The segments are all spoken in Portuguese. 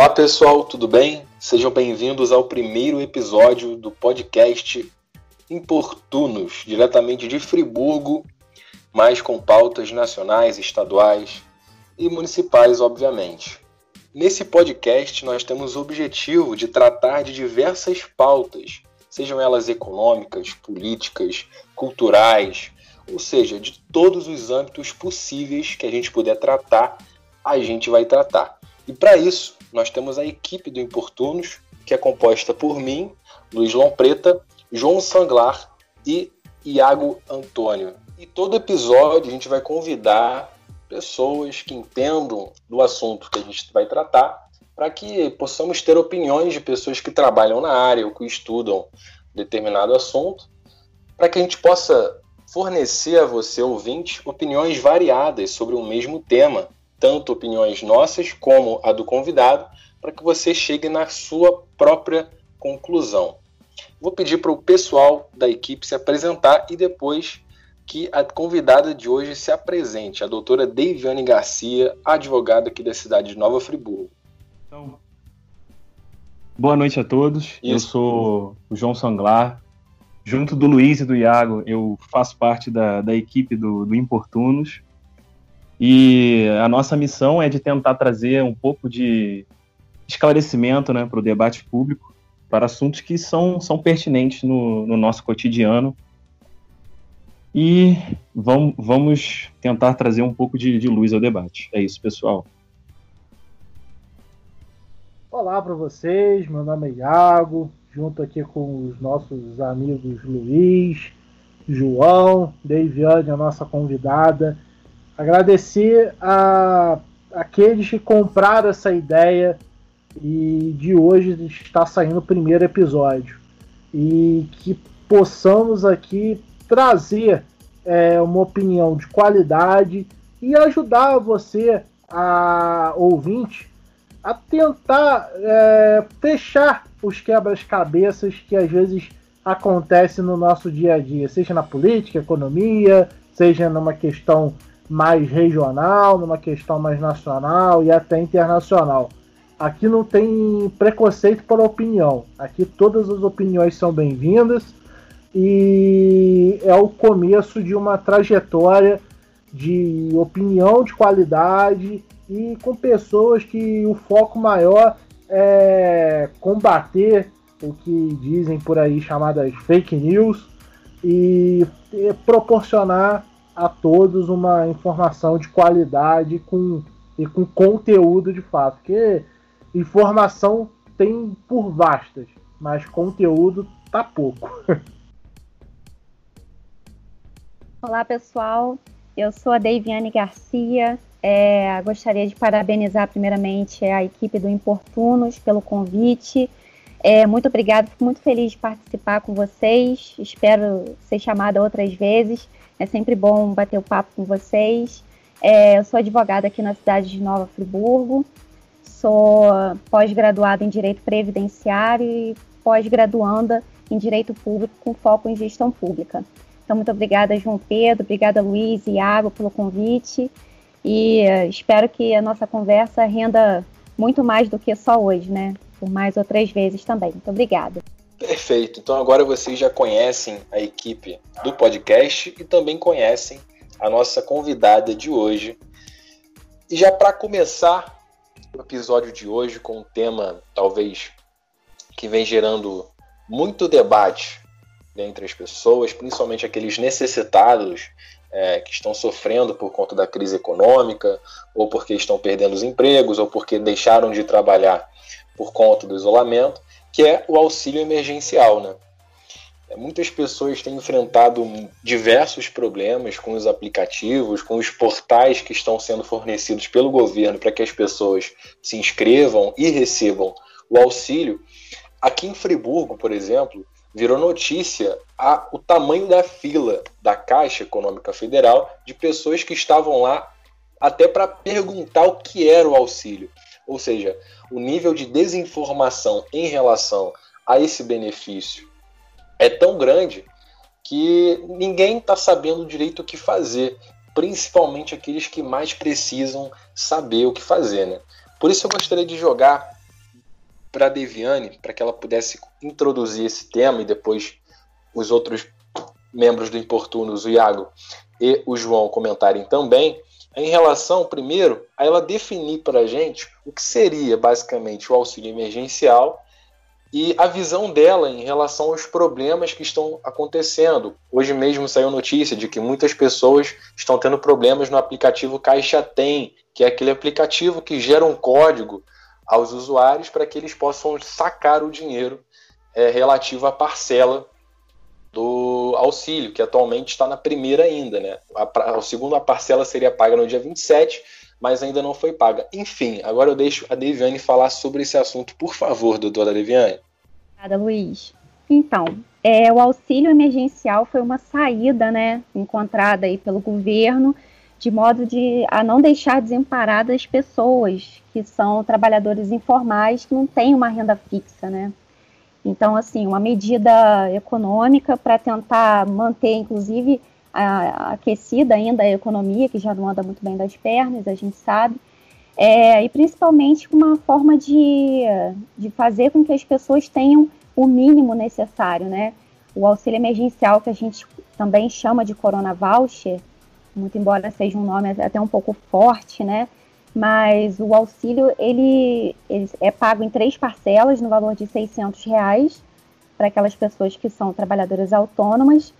Olá pessoal, tudo bem? Sejam bem-vindos ao primeiro episódio do podcast Importunos, diretamente de Friburgo, mas com pautas nacionais, estaduais e municipais, obviamente. Nesse podcast, nós temos o objetivo de tratar de diversas pautas, sejam elas econômicas, políticas, culturais, ou seja, de todos os âmbitos possíveis que a gente puder tratar, a gente vai tratar. E para isso, nós temos a equipe do Importunos, que é composta por mim, Luiz Lompreta, João Sanglar e Iago Antônio. E todo episódio a gente vai convidar pessoas que entendam do assunto que a gente vai tratar, para que possamos ter opiniões de pessoas que trabalham na área ou que estudam determinado assunto, para que a gente possa fornecer a você, ouvinte, opiniões variadas sobre o mesmo tema, tanto opiniões nossas como a do convidado, para que você chegue na sua própria conclusão. Vou pedir para o pessoal da equipe se apresentar e depois que a convidada de hoje se apresente, a doutora Deiviane Garcia, advogada aqui da cidade de Nova Friburgo. Então, boa noite a todos. Isso. Eu sou o João Sanglar. Junto do Luiz e do Iago, eu faço parte da, da equipe do, do Importunos. E a nossa missão é de tentar trazer um pouco de esclarecimento né, para o debate público, para assuntos que são, são pertinentes no, no nosso cotidiano. E vamos, vamos tentar trazer um pouco de, de luz ao debate. É isso, pessoal. Olá para vocês, meu nome é Iago, junto aqui com os nossos amigos Luiz, João, Deiviane, a nossa convidada. Agradecer a aqueles que compraram essa ideia e de hoje está saindo o primeiro episódio. E que possamos aqui trazer é, uma opinião de qualidade e ajudar você, a ouvinte, a tentar é, fechar os quebras-cabeças que às vezes acontecem no nosso dia a dia, seja na política, economia, seja numa questão mais regional, numa questão mais nacional e até internacional. Aqui não tem preconceito por opinião. Aqui todas as opiniões são bem-vindas e é o começo de uma trajetória de opinião de qualidade e com pessoas que o foco maior é combater o que dizem por aí chamadas fake news e proporcionar a todos uma informação de qualidade com, e com conteúdo de fato. Porque informação tem por vastas, mas conteúdo tá pouco. Olá pessoal, eu sou a Deiviane Garcia, é, gostaria de parabenizar primeiramente a equipe do Importunos pelo convite. É, muito obrigada, fico muito feliz de participar com vocês. Espero ser chamada outras vezes. É sempre bom bater o papo com vocês. É, eu sou advogada aqui na cidade de Nova Friburgo. Sou pós-graduada em Direito Previdenciário e pós-graduanda em Direito Público com foco em Gestão Pública. Então, muito obrigada, João Pedro, obrigada, Luiz e Iago, pelo convite e uh, espero que a nossa conversa renda muito mais do que só hoje, né? Por mais outras vezes também. Muito obrigada. Perfeito. Então agora vocês já conhecem a equipe do podcast e também conhecem a nossa convidada de hoje. E já para começar o episódio de hoje com um tema talvez que vem gerando muito debate entre as pessoas, principalmente aqueles necessitados é, que estão sofrendo por conta da crise econômica, ou porque estão perdendo os empregos, ou porque deixaram de trabalhar por conta do isolamento, que é o auxílio emergencial. Né? É, muitas pessoas têm enfrentado diversos problemas com os aplicativos, com os portais que estão sendo fornecidos pelo governo para que as pessoas se inscrevam e recebam o auxílio. Aqui em Friburgo, por exemplo, virou notícia a, o tamanho da fila da Caixa Econômica Federal de pessoas que estavam lá até para perguntar o que era o auxílio. Ou seja, o nível de desinformação em relação a esse benefício é tão grande que ninguém está sabendo direito o que fazer, principalmente aqueles que mais precisam saber o que fazer. Né? Por isso eu gostaria de jogar para a Deviane, para que ela pudesse introduzir esse tema e depois os outros membros do Importunos, o Iago e o João, comentarem também, em relação, primeiro, a ela definir para a gente o que seria basicamente o auxílio emergencial e a visão dela em relação aos problemas que estão acontecendo. Hoje mesmo saiu notícia de que muitas pessoas estão tendo problemas no aplicativo Caixa Tem, que é aquele aplicativo que gera um código aos usuários para que eles possam sacar o dinheiro é, relativo à parcela do auxílio, que atualmente está na primeira ainda. Né? A, a segunda parcela seria paga no dia 27, mas ainda não foi paga. Enfim, agora eu deixo a Deviane falar sobre esse assunto, por favor, doutora Deviane. Obrigada, Luiz. Então, é, o auxílio emergencial foi uma saída, né, encontrada aí pelo governo, de modo de a não deixar desamparadas pessoas que são trabalhadores informais que não têm uma renda fixa, né. Então, assim, uma medida econômica para tentar manter, inclusive, a, aquecida ainda a economia, que já não anda muito bem das pernas, a gente sabe, é, e principalmente uma forma de, de fazer com que as pessoas tenham o mínimo necessário, né? O auxílio emergencial, que a gente também chama de Corona Voucher, muito embora seja um nome até um pouco forte, né? Mas o auxílio, ele, ele é pago em três parcelas, no valor de 600 reais, para aquelas pessoas que são trabalhadoras autônomas,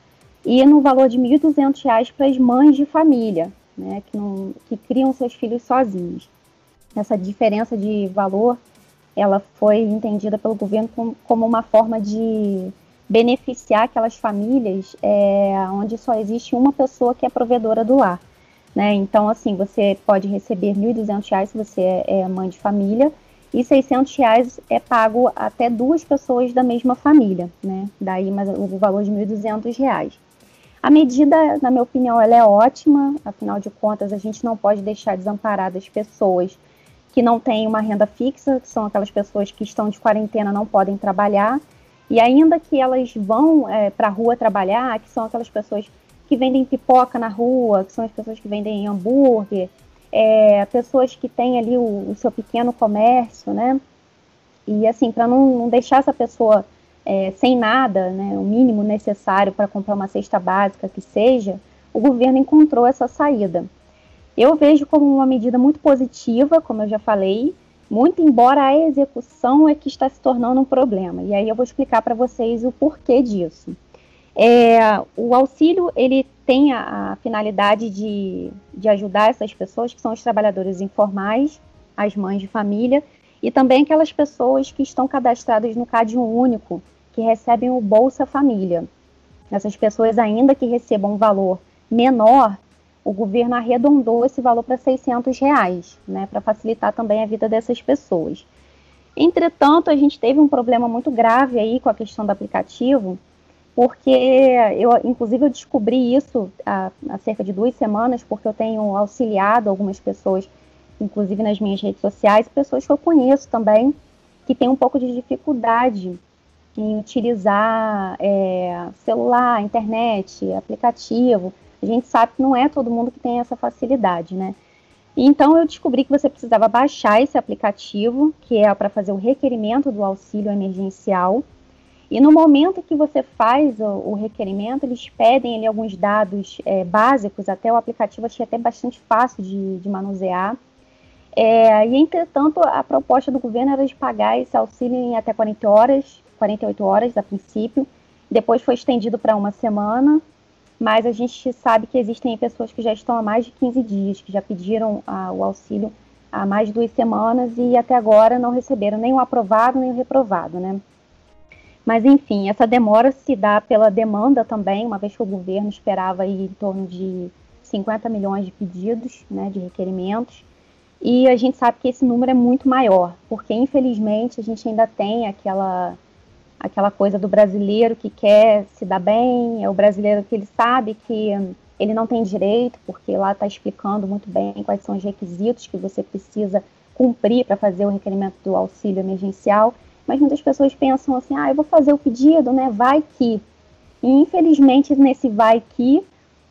e no valor de R$ 1.200 para as mães de família, né, que, não, que criam seus filhos sozinhos. Essa diferença de valor, ela foi entendida pelo governo como, como uma forma de beneficiar aquelas famílias é, onde só existe uma pessoa que é provedora do lar. Né? Então, assim, você pode receber R$ 1.200 se você é, é mãe de família, e 600 reais é pago até duas pessoas da mesma família, né? Daí mas o valor de R$ 1.200. A medida, na minha opinião, ela é ótima, afinal de contas, a gente não pode deixar desamparadas pessoas que não têm uma renda fixa, que são aquelas pessoas que estão de quarentena, não podem trabalhar, e ainda que elas vão é, para a rua trabalhar, que são aquelas pessoas que vendem pipoca na rua, que são as pessoas que vendem hambúrguer, é, pessoas que têm ali o, o, seu pequeno comércio, né? E assim, para não, não deixar essa pessoa é, sem nada, né, o mínimo necessário para comprar uma cesta básica que seja, o governo encontrou essa saída. Eu vejo como uma medida muito positiva, como eu já falei, muito embora a execução é que está se tornando um problema. E aí eu vou explicar para vocês o porquê disso. É, o auxílio ele tem a, a finalidade de, de ajudar essas pessoas que são os trabalhadores informais, as mães de família, e também aquelas pessoas que estão cadastradas no CAD único, que recebem o Bolsa Família. Essas pessoas, ainda que recebam um valor menor, o governo arredondou esse valor para 600 reais, né, para facilitar também a vida dessas pessoas. Entretanto, a gente teve um problema muito grave aí com a questão do aplicativo, porque eu, inclusive, eu descobri isso há, há cerca de duas semanas, porque eu tenho auxiliado algumas pessoas inclusive nas minhas redes sociais, pessoas que eu conheço também que têm um pouco de dificuldade em utilizar é, celular, internet, aplicativo. A gente sabe que não é todo mundo que tem essa facilidade, né? Então eu descobri que você precisava baixar esse aplicativo, que é para fazer o requerimento do auxílio emergencial. E no momento que você faz o, o requerimento, eles pedem ali, alguns dados é, básicos, até o aplicativo achei até bastante fácil de, de manusear. É, e, entretanto, a proposta do governo era de pagar esse auxílio em até 40 horas, 48 horas a princípio, depois foi estendido para uma semana, mas a gente sabe que existem pessoas que já estão há mais de 15 dias, que já pediram a, o auxílio há mais de duas semanas e até agora não receberam nem o aprovado nem o reprovado, né? Mas enfim, essa demora se dá pela demanda também, uma vez que o governo esperava aí em torno de 50 milhões de pedidos, né, de requerimentos, e a gente sabe que esse número é muito maior, porque infelizmente a gente ainda tem aquela aquela coisa do brasileiro que quer se dar bem, é o brasileiro que ele sabe que ele não tem direito, porque lá está explicando muito bem quais são os requisitos que você precisa cumprir para fazer o requerimento do auxílio emergencial. Mas muitas pessoas pensam assim: ah, eu vou fazer o pedido, né? Vai que. E infelizmente, nesse vai que,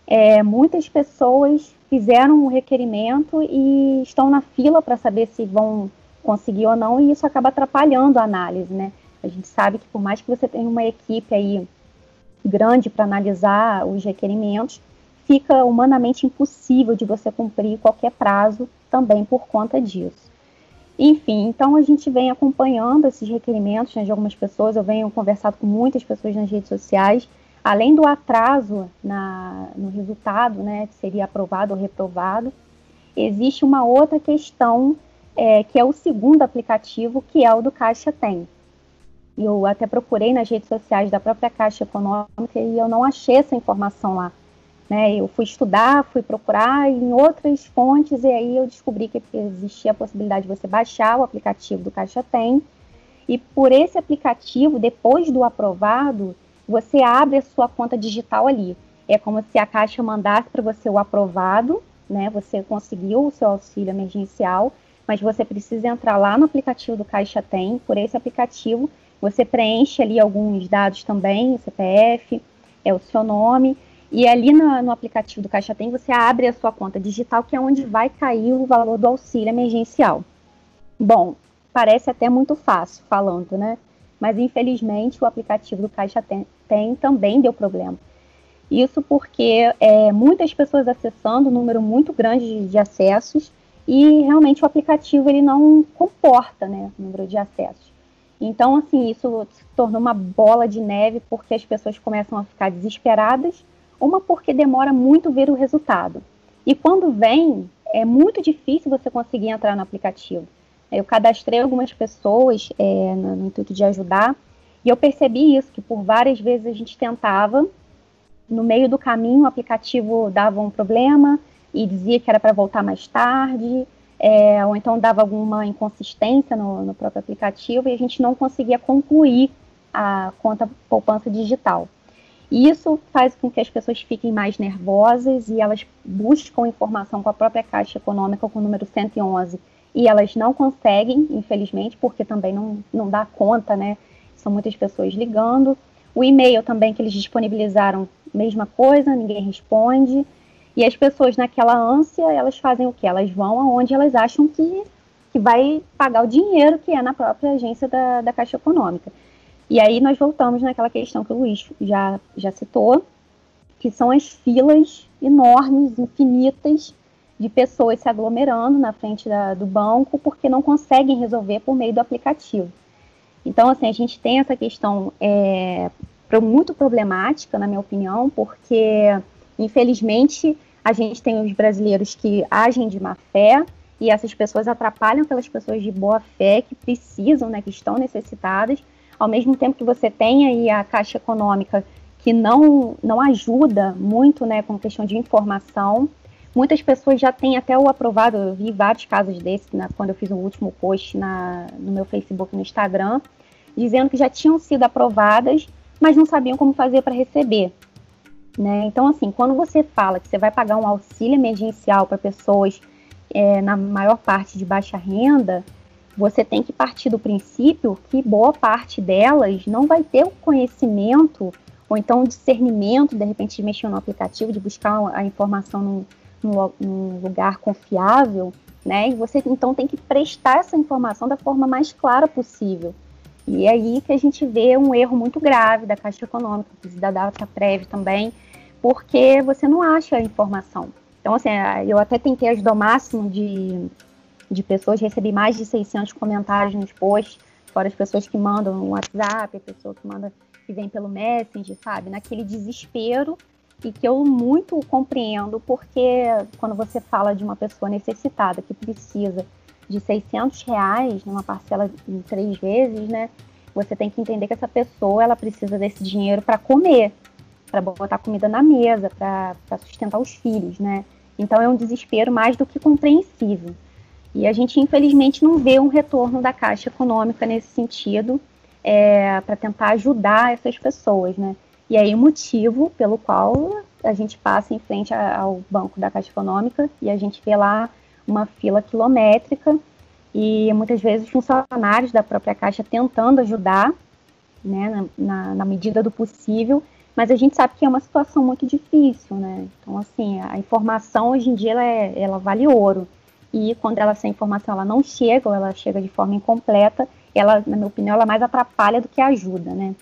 é, muitas pessoas fizeram o requerimento e estão na fila para saber se vão conseguir ou não, e isso acaba atrapalhando a análise, né? A gente sabe que por mais que você tenha uma equipe aí grande para analisar os requerimentos, fica humanamente impossível de você cumprir qualquer prazo também por conta disso. Enfim, então a gente vem acompanhando esses requerimentos né, de algumas pessoas, eu venho conversado com muitas pessoas nas redes sociais, além do atraso na, no resultado, né, que seria aprovado ou reprovado, existe uma outra questão é, que é o segundo aplicativo, que é o do Caixa Tem. Eu até procurei nas redes sociais da própria Caixa Econômica e eu não achei essa informação lá. Né? Eu fui estudar, fui procurar em outras fontes e aí eu descobri que existia a possibilidade de você baixar o aplicativo do Caixa Tem. E por esse aplicativo, depois do aprovado, você abre a sua conta digital ali. É como se a Caixa mandasse para você o aprovado, né? Você conseguiu o seu auxílio emergencial, mas você precisa entrar lá no aplicativo do Caixa Tem, por esse aplicativo, você preenche ali alguns dados também, CPF, é o seu nome, e ali no, no, aplicativo do Caixa Tem, você abre a sua conta digital, que é onde vai cair o valor do auxílio emergencial. Bom, parece até muito fácil falando, né? Mas infelizmente o aplicativo do Caixa Tem, tem também deu problema. Isso porque é, muitas pessoas acessando, um número muito grande de, de, acessos, e realmente o aplicativo ele não comporta né, o número de acessos. Então, assim, isso se tornou uma bola de neve porque as pessoas começam a ficar desesperadas uma porque demora muito ver o resultado. E quando vem, é muito difícil você conseguir entrar no aplicativo. Eu cadastrei algumas pessoas é, no, no intuito de ajudar, e eu percebi isso, que por várias vezes a gente tentava, no meio do caminho o aplicativo dava um problema e dizia que era para voltar mais tarde, é, ou então dava alguma inconsistência no, no, próprio aplicativo e a gente não conseguia concluir a conta poupança digital. Isso faz com que as pessoas fiquem mais nervosas e elas buscam informação com a própria Caixa Econômica, com o número 111, e elas não conseguem, infelizmente, porque também não, não dá conta, né? São muitas pessoas ligando. O e-mail também que eles disponibilizaram, mesma coisa, ninguém responde. E as pessoas naquela ânsia, elas fazem o que? Elas vão aonde elas acham que, que vai pagar o dinheiro que é na própria agência da, da Caixa Econômica. E aí nós voltamos naquela questão que o Luiz já, já citou, que são as filas enormes, infinitas, de pessoas se aglomerando na frente da, do banco porque não conseguem resolver por meio do aplicativo. Então, assim, a gente tem essa questão é, muito problemática, na minha opinião, porque, infelizmente, a gente tem os brasileiros que agem de má fé e essas pessoas atrapalham aquelas pessoas de boa fé que precisam, né, que estão necessitadas, ao mesmo tempo que você tem aí a Caixa Econômica que não, não ajuda muito né, com questão de informação. Muitas pessoas já têm até o aprovado, eu vi vários casos desses né, quando eu fiz o último post na, no meu Facebook no Instagram, dizendo que já tinham sido aprovadas, mas não sabiam como fazer para receber. Né? Então, assim, quando você fala que você vai pagar um auxílio emergencial para pessoas é, na maior parte de baixa renda, você tem que partir do princípio que boa parte delas não vai ter o conhecimento ou então o discernimento, de repente, de mexer no aplicativo, de buscar a informação num, num, lugar confiável, né? E você então tem que prestar essa informação da forma mais clara possível. E é aí que a gente vê um erro muito grave da Caixa Econômica, da data prévia também, porque você não acha a informação. Então, assim, eu até tentei ajudar o máximo de de pessoas, recebi mais de 600 comentários nos posts, fora as pessoas que mandam no WhatsApp, a pessoa que manda, que vem pelo Messenger, sabe? Naquele desespero e que eu muito compreendo, porque quando você fala de uma pessoa necessitada que precisa de 600 reais, numa parcela em três vezes, né? Você tem que entender que essa pessoa ela precisa desse dinheiro para comer, para botar comida na mesa, para sustentar os filhos, né? Então é um desespero mais do que compreensível. E a gente, infelizmente, não vê um retorno da Caixa Econômica nesse sentido é, para tentar ajudar essas pessoas, né? E aí o motivo pelo qual a gente passa em frente ao banco da Caixa Econômica e a gente vê lá uma fila quilométrica e muitas vezes funcionários da própria Caixa tentando ajudar, né, na, na medida do possível, mas a gente sabe que é uma situação muito difícil, né? Então, assim, a informação hoje em dia ela, é, ela vale ouro. E quando ela, essa informação ela não chega ou ela chega de forma incompleta, ela, na minha opinião, ela mais atrapalha do que ajuda, né?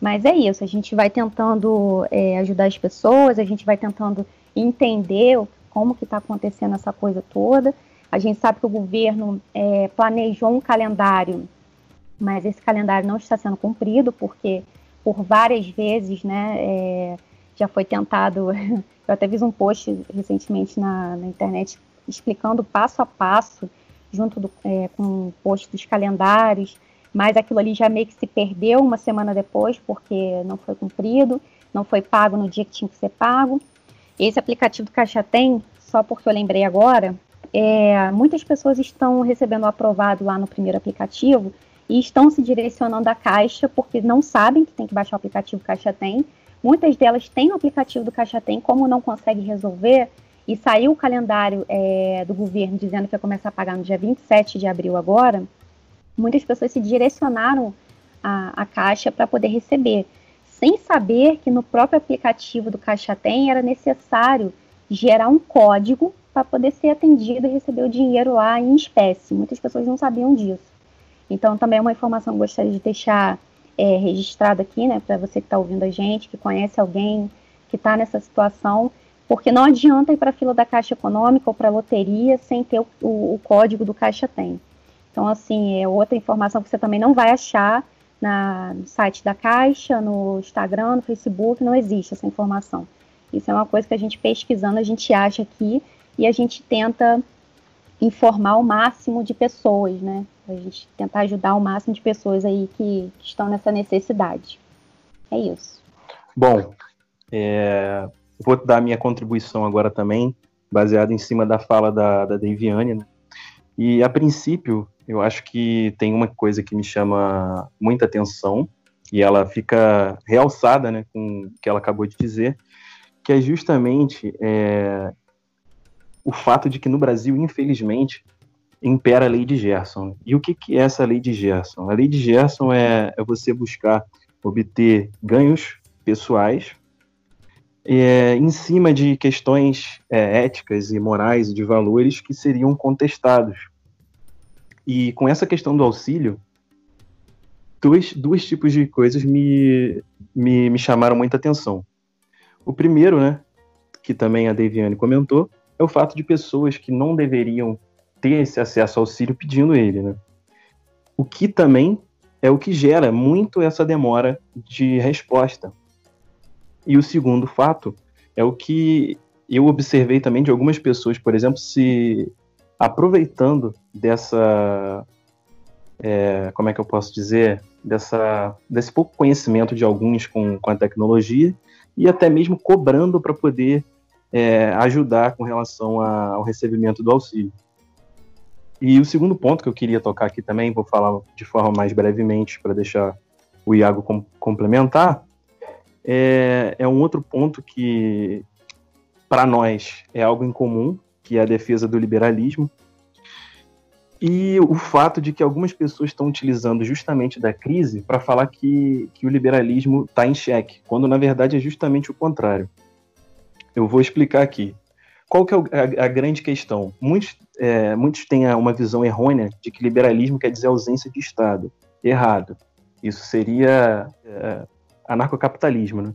Mas é isso, a gente vai tentando é, ajudar as pessoas, a gente vai tentando entender como que está acontecendo essa coisa toda. A gente sabe que o governo é, planejou um calendário, mas esse calendário não está sendo cumprido, porque por várias vezes, né, é, já foi tentado, eu até fiz um post recentemente na, na internet explicando passo a passo, junto do, é, com o dos calendários, mas aquilo ali já meio que se perdeu uma semana depois, porque não foi cumprido, não foi pago no dia que tinha que ser pago. Esse aplicativo do Caixa Tem, só porque eu lembrei agora, é, muitas pessoas estão recebendo o aprovado lá no primeiro aplicativo e estão se direcionando à Caixa porque não sabem que tem que baixar o aplicativo Caixa Tem. Muitas delas têm o aplicativo do Caixa Tem, como não conseguem resolver, e saiu o calendário é, do governo dizendo que ia começar a pagar no dia 27 de abril agora, muitas pessoas se direcionaram à, à Caixa para poder receber, sem saber que no próprio aplicativo do Caixa Tem era necessário gerar um código para poder ser atendido e receber o dinheiro lá em espécie. Muitas pessoas não sabiam disso. Então, também é uma informação que eu gostaria de deixar é, registrada aqui, né, para você que está ouvindo a gente, que conhece alguém que está nessa situação, porque não adianta ir para a fila da Caixa Econômica ou para a loteria sem ter o, o, o, código do Caixa Tem. Então, assim, é outra informação que você também não vai achar na, no site da Caixa, no Instagram, no Facebook, não existe essa informação. Isso é uma coisa que a gente pesquisando, a gente acha aqui e a gente tenta informar o máximo de pessoas, né? A gente tentar ajudar o máximo de pessoas aí que, que estão nessa necessidade. É isso. Bom, é, Vou dar minha contribuição agora também, baseada em cima da fala da, da Deviane. Né? E, a princípio, eu acho que tem uma coisa que me chama muita atenção, e ela fica realçada né, com o que ela acabou de dizer, que é justamente é, o fato de que no Brasil, infelizmente, impera a lei de Gerson. E o que, que é essa lei de Gerson? A lei de Gerson é, é você buscar obter ganhos pessoais é, em cima de questões é, éticas e morais e de valores que seriam contestados. E com essa questão do auxílio, dois, dois tipos de coisas me, me, me chamaram muita atenção. O primeiro, né, que também a Deviane comentou, é o fato de pessoas que não deveriam ter esse acesso ao auxílio pedindo ele, né? O que também é o que gera muito essa demora de resposta. E o segundo fato é o que eu observei também de algumas pessoas, por exemplo, se aproveitando dessa. É, como é que eu posso dizer? Dessa, desse pouco conhecimento de alguns com, com a tecnologia e até mesmo cobrando para poder é, ajudar com relação a, ao recebimento do auxílio. E o segundo ponto que eu queria tocar aqui também, vou falar de forma mais brevemente para deixar o Iago com, complementar, é, é um outro ponto que, para nós, é algo em comum, que é a defesa do liberalismo. E o fato de que algumas pessoas estão utilizando justamente da crise para falar que, que o liberalismo está em xeque, quando na verdade é justamente o contrário. Eu vou explicar aqui. Qual que é a, grande questão? Muitos, é, muitos têm uma visão errônea de que liberalismo quer dizer ausência de Estado. Errado. Isso seria é, anarcocapitalismo. Né?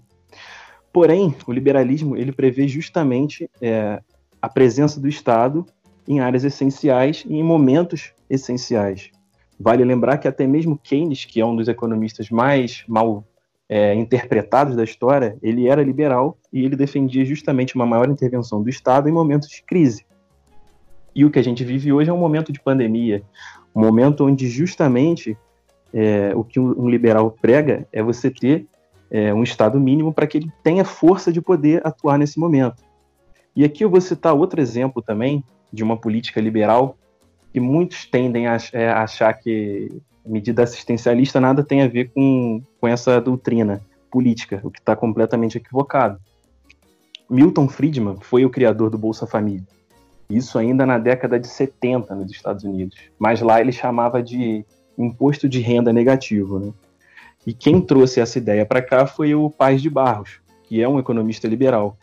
Porém, o liberalismo ele prevê justamente é, a presença do Estado em áreas essenciais e em momentos essenciais. Vale lembrar que até mesmo Keynes, que é um dos economistas mais mal é, interpretados da história, ele era liberal e ele defendia justamente uma maior intervenção do Estado em momentos de crise. E o que a gente vive hoje é um momento de pandemia, um momento onde justamente é, o que um liberal prega é você ter é, um Estado mínimo para que ele tenha força de poder atuar nesse momento. E aqui eu vou citar outro exemplo também de uma política liberal que muitos tendem a, é, achar que medida assistencialista nada tem a ver com, com essa doutrina política, o que está completamente equivocado. Milton Friedman foi o criador do Bolsa Família. Isso ainda na década de 70 nos Estados Unidos. Mas lá ele chamava de imposto de renda negativo. Né? E quem trouxe essa ideia para cá foi o Paz de Barros, que é um economista liberal.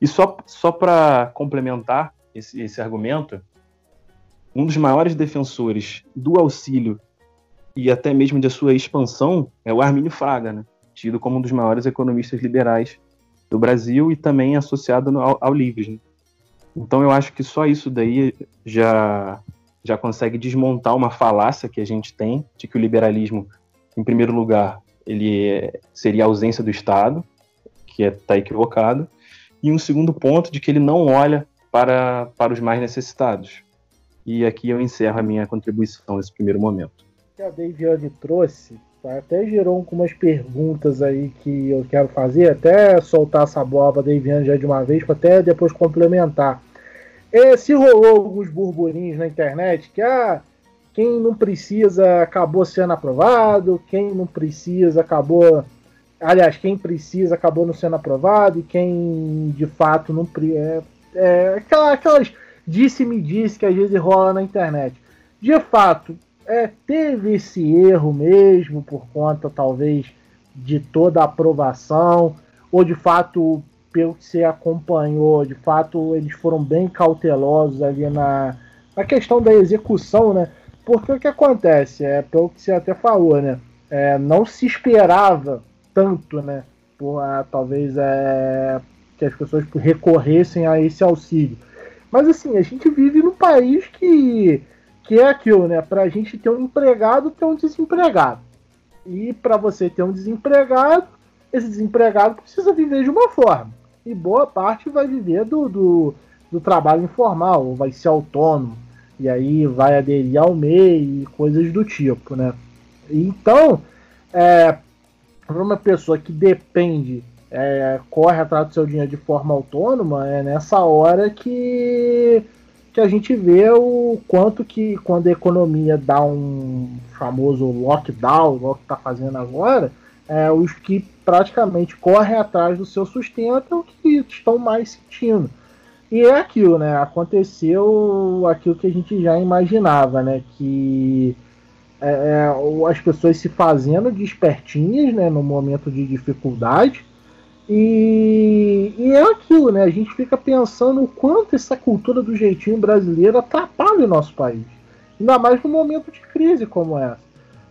E só, só para complementar esse, esse argumento, um dos maiores defensores do auxílio e até mesmo de sua expansão é o Armínio Fraga, né? tido como um dos maiores economistas liberais do Brasil e também associado ao, ao Livres. Né? Então eu acho que só isso daí já já consegue desmontar uma falácia que a gente tem de que o liberalismo, em primeiro lugar, ele é, seria a ausência do Estado, que está é, equivocado, e um segundo ponto de que ele não olha para, para os mais necessitados. E aqui eu encerro a minha contribuição nesse primeiro momento. Que a Daviane trouxe até gerou algumas perguntas aí que eu quero fazer, até soltar essa bola para Daviane já de uma vez, para até depois complementar. É, se rolou alguns burburinhos na internet que ah, quem não precisa acabou sendo aprovado, quem não precisa acabou. Aliás, quem precisa acabou não sendo aprovado, e quem de fato não. É, é, aquelas disse-me disse que às vezes rola na internet. De fato, é, teve esse erro mesmo por conta talvez de toda a aprovação, ou de fato, pelo que você acompanhou, de fato eles foram bem cautelosos ali na, na questão da execução, né? Porque o que acontece, é pelo que você até falou, né? É, não se esperava tanto, né? Por, ah, talvez é, que as pessoas recorressem a esse auxílio. Mas assim, a gente vive num país que que é aquilo, né? A gente ter um empregado, ter um desempregado. E para você ter um desempregado, esse desempregado precisa viver de uma forma. E boa parte vai viver do, do, do trabalho informal, ou vai ser autônomo. E aí vai aderir ao MEI e coisas do tipo, né? Então, é, para uma pessoa que depende, é, corre atrás do seu dinheiro de forma autônoma, é nessa hora que que a gente vê o quanto que quando a economia dá um famoso lockdown, igual que está fazendo agora, é, os que praticamente correm atrás do seu sustento é o que estão mais sentindo. E é aquilo, né? Aconteceu aquilo que a gente já imaginava, né? Que é, é as pessoas se fazendo de espertinhas né, no momento de dificuldade e, e, é aquilo, né? A gente fica pensando o quanto essa cultura do jeitinho brasileiro atrapalha o nosso país. Ainda mais num momento de crise como essa.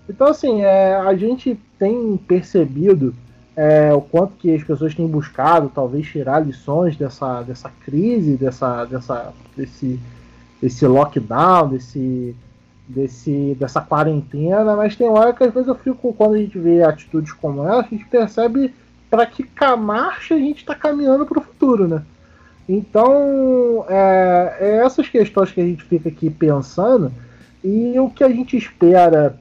Então, assim, é, a gente tem percebido é, o quanto que as pessoas têm buscado, talvez, tirar lições dessa, dessa crise, dessa, dessa, desse, desse lockdown, desse, desse, dessa quarentena, mas tem hora que às vezes eu fico, quando a gente vê atitudes como essa, a gente percebe para que marcha a gente está caminhando para o futuro, né? Então, é, é, essas questões que a gente fica aqui pensando e o que a gente espera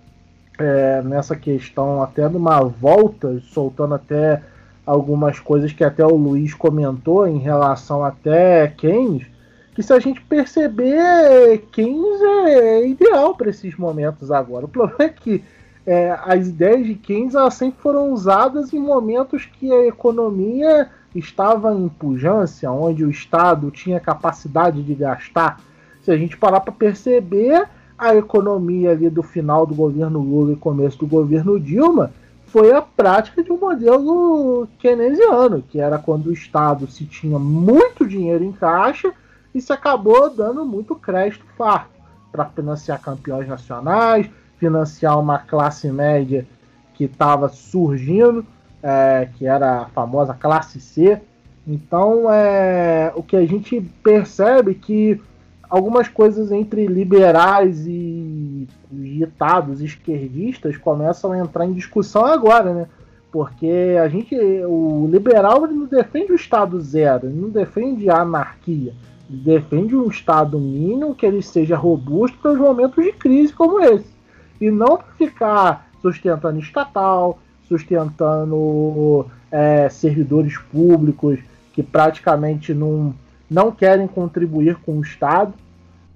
é, nessa questão, até numa volta, soltando até algumas coisas que até o Luiz comentou em relação até Keynes, que se a gente perceber, Keynes é ideal para esses momentos agora. O problema é que é, as ideias de Keynes elas sempre foram usadas em momentos que a economia estava em pujança, onde o Estado tinha capacidade de gastar. Se a gente parar para perceber, a economia ali do final do governo Lula e começo do governo Dilma foi a prática de um modelo keynesiano, que era quando o Estado se tinha muito dinheiro em caixa e se acabou dando muito crédito farto para financiar campeões nacionais, financiar uma classe média que estava surgindo, é, que era a famosa classe C. Então, é, o que a gente percebe que algumas coisas entre liberais e ditados esquerdistas começam a entrar em discussão agora, né? Porque a gente, o liberal ele não defende o Estado zero, ele não defende a anarquia, ele defende um Estado mínimo que ele seja robusto para os momentos de crise como esse e não ficar sustentando estatal, sustentando é, servidores públicos que praticamente não, não querem contribuir com o Estado,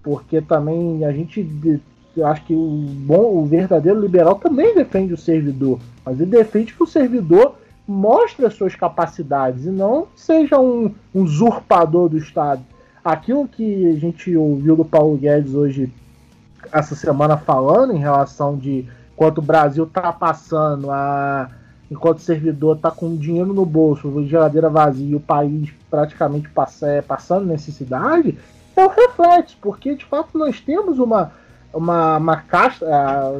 porque também a gente eu acho que o bom, o verdadeiro liberal também defende o servidor, mas ele defende que o servidor mostre as suas capacidades e não seja um, um usurpador do Estado. Aquilo que a gente ouviu do Paulo Guedes hoje essa semana falando em relação de quanto o Brasil tá passando a enquanto o servidor tá com dinheiro no bolso, geladeira vazia, o país praticamente passa, é, passando necessidade, é o reflexo, porque de fato nós temos uma, uma, uma casta,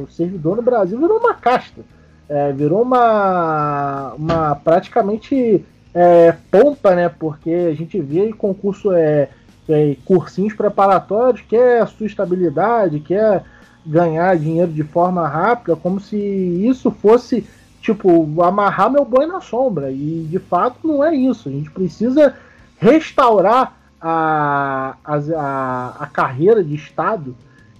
o servidor no Brasil virou uma casta, é, virou uma, uma praticamente é, pompa, né? Porque a gente vê em concurso é, é, cursinhos preparatórios, quer a sua estabilidade, quer ganhar dinheiro de forma rápida, como se isso fosse tipo amarrar meu boi na sombra. E de fato não é isso. A gente precisa restaurar a, a, a carreira de Estado.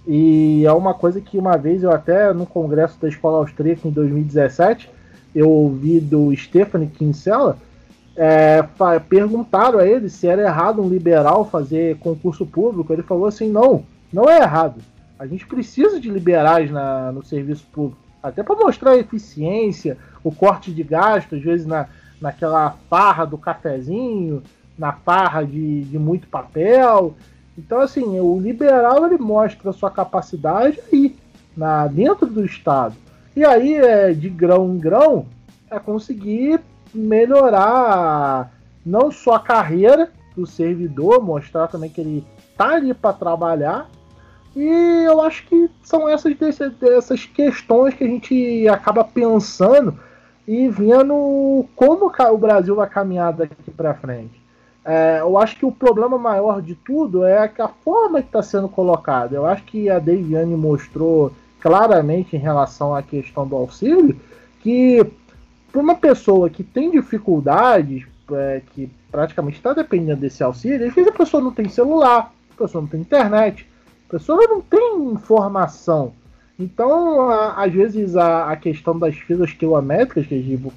E é uma coisa que uma vez eu até no congresso da escola austríaca em 2017 eu ouvi do Stephanie Kinsella é, perguntaram a ele se era errado um liberal fazer concurso público. Ele falou assim: não, não é errado. A gente precisa de liberais na, no serviço público, até para mostrar a eficiência, o corte de gasto, às vezes na, naquela farra do cafezinho, na farra de, de muito papel. Então, assim, o liberal ele mostra a sua capacidade aí, na, dentro do Estado. E aí, é, de grão em grão, é conseguir melhorar não só a carreira do servidor, mostrar também que ele tá ali para trabalhar, e eu acho que são essas, essas questões que a gente acaba pensando e vendo como o Brasil vai caminhar daqui para frente. É, eu acho que o problema maior de tudo é a forma que está sendo colocada. Eu acho que a Deviane mostrou claramente em relação à questão do auxílio que para uma pessoa que tem dificuldades, é, que praticamente está dependendo desse auxílio, às vezes a pessoa não tem celular, a pessoa não tem internet, pessoa não tem informação. Então, a, às vezes, a, a, questão das filas quilométricas que a, gente,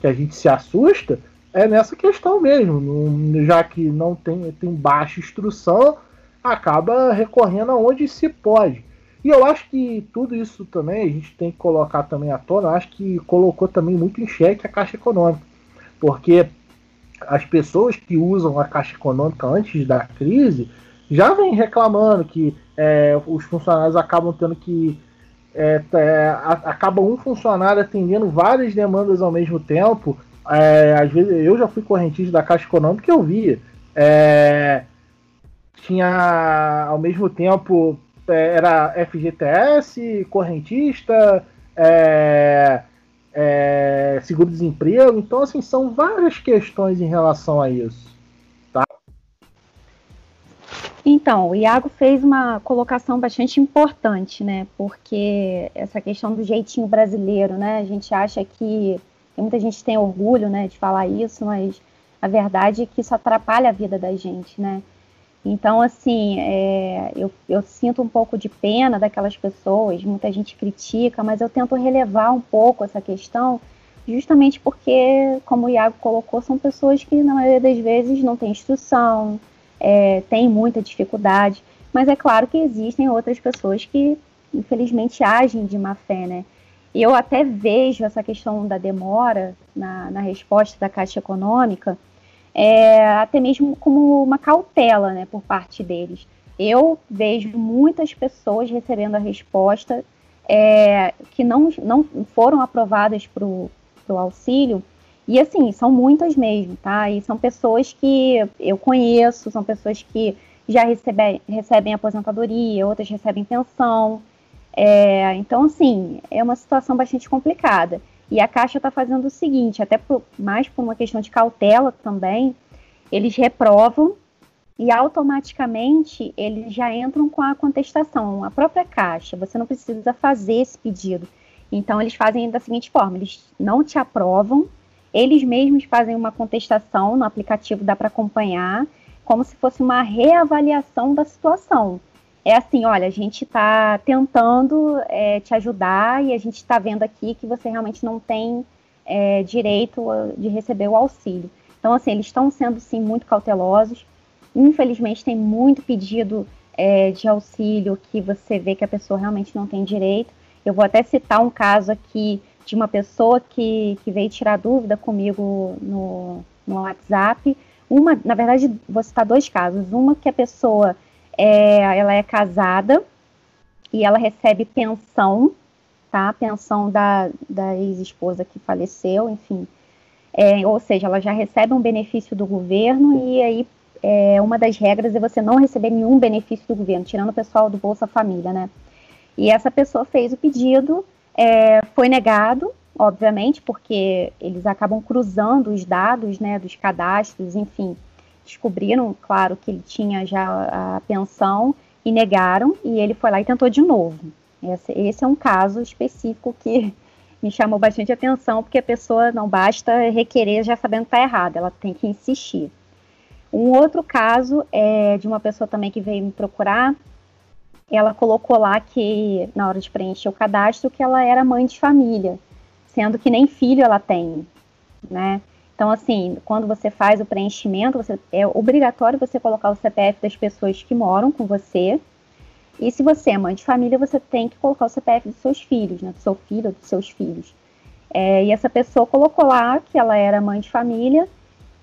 que a gente se assusta é nessa questão mesmo. Já que não tem, tem baixa instrução, acaba recorrendo aonde se pode. E eu acho que tudo isso também a gente tem que colocar também à tona. Acho que colocou também muito em xeque a Caixa Econômica. Porque as pessoas que usam a Caixa Econômica antes da crise já vem reclamando que é, os funcionários acabam tendo que. É, é, acaba um funcionário atendendo várias demandas ao mesmo tempo. É, às vezes eu já fui correntista da Caixa Econômica e eu via. É, tinha ao mesmo tempo é, era FGTS, correntista, seguro-desemprego. Então, assim, são várias questões em relação a isso. Então, o Iago fez uma colocação bastante importante, né? Porque essa questão do jeitinho brasileiro, né? A gente acha que muita gente tem orgulho, né, de falar isso, mas a verdade é que isso atrapalha a vida da gente, né? Então, assim, é, eu, eu sinto um pouco de pena daquelas pessoas, muita gente critica, mas eu tento relevar um pouco essa questão, justamente porque, como o Iago colocou, são pessoas que, na maioria das vezes, não têm instrução, é, tem muita dificuldade, mas é claro que existem outras pessoas que, infelizmente, agem de má fé, né? Eu até vejo essa questão da demora na, na resposta da Caixa Econômica, é, até mesmo como uma cautela né, por parte deles. Eu vejo muitas pessoas recebendo a resposta é, que não, não foram aprovadas para o auxílio e assim, são muitas mesmo, tá? E são pessoas que eu conheço, são pessoas que já recebem, recebem aposentadoria, outras recebem pensão. É, então, assim, é uma situação bastante complicada. E a Caixa está fazendo o seguinte, até por, mais por uma questão de cautela também, eles reprovam e automaticamente eles já entram com a contestação, a própria Caixa. Você não precisa fazer esse pedido. Então, eles fazem da seguinte forma: eles não te aprovam, eles mesmos fazem uma contestação no aplicativo, dá para acompanhar, como se fosse uma reavaliação da situação. É assim, olha, a gente está tentando é, te ajudar e a gente está vendo aqui que você realmente não tem é, direito de receber o auxílio. Então, assim, eles estão sendo, sim, muito cautelosos. Infelizmente, tem muito pedido é, de auxílio que você vê que a pessoa realmente não tem direito. Eu vou até citar um caso aqui de uma pessoa que, que veio tirar dúvida comigo no, no WhatsApp. Uma, na verdade, vou citar dois casos. Uma que a pessoa é, ela é casada e ela recebe pensão, tá? Pensão da, da ex-esposa que faleceu, enfim. É, ou seja, ela já recebe um benefício do governo e aí é, uma das regras é você não receber nenhum benefício do governo, tirando o pessoal do Bolsa Família, né? E essa pessoa fez o pedido, é, foi negado, obviamente, porque eles acabam cruzando os dados, né, dos cadastros, enfim, descobriram, claro, que ele tinha já a pensão e negaram, e ele foi lá e tentou de novo. Esse, esse é um caso específico que me chamou bastante atenção, porque a pessoa não basta requerer já sabendo que está errado, ela tem que insistir. Um outro caso é de uma pessoa também que veio me procurar, ela colocou lá que, na hora de preencher o cadastro, que ela era mãe de família, sendo que nem filho ela tem, né? Então, assim, quando você faz o preenchimento, você, é obrigatório você colocar o CPF das pessoas que moram com você. E se você é mãe de família, você tem que colocar o CPF dos seus filhos, né? Do seu filho ou dos seus filhos. É, e essa pessoa colocou lá que ela era mãe de família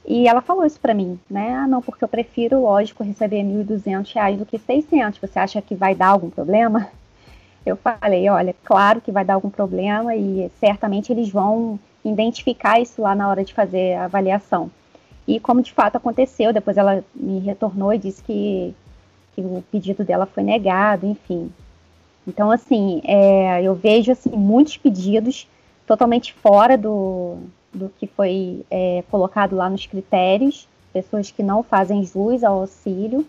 e ela falou isso para mim, né? Ah, não, porque eu prefiro, lógico, receber R$ 1.200 do que 600. Você acha que vai dar algum problema? Eu falei, olha, claro que vai dar algum problema e certamente eles vão identificar isso lá na hora de fazer a avaliação. E como de fato aconteceu, depois ela me retornou e disse que, que o pedido dela foi negado, enfim. Então, assim, é, eu vejo assim, muitos pedidos totalmente fora do, do que foi é, colocado lá nos critérios, pessoas que não fazem jus ao auxílio,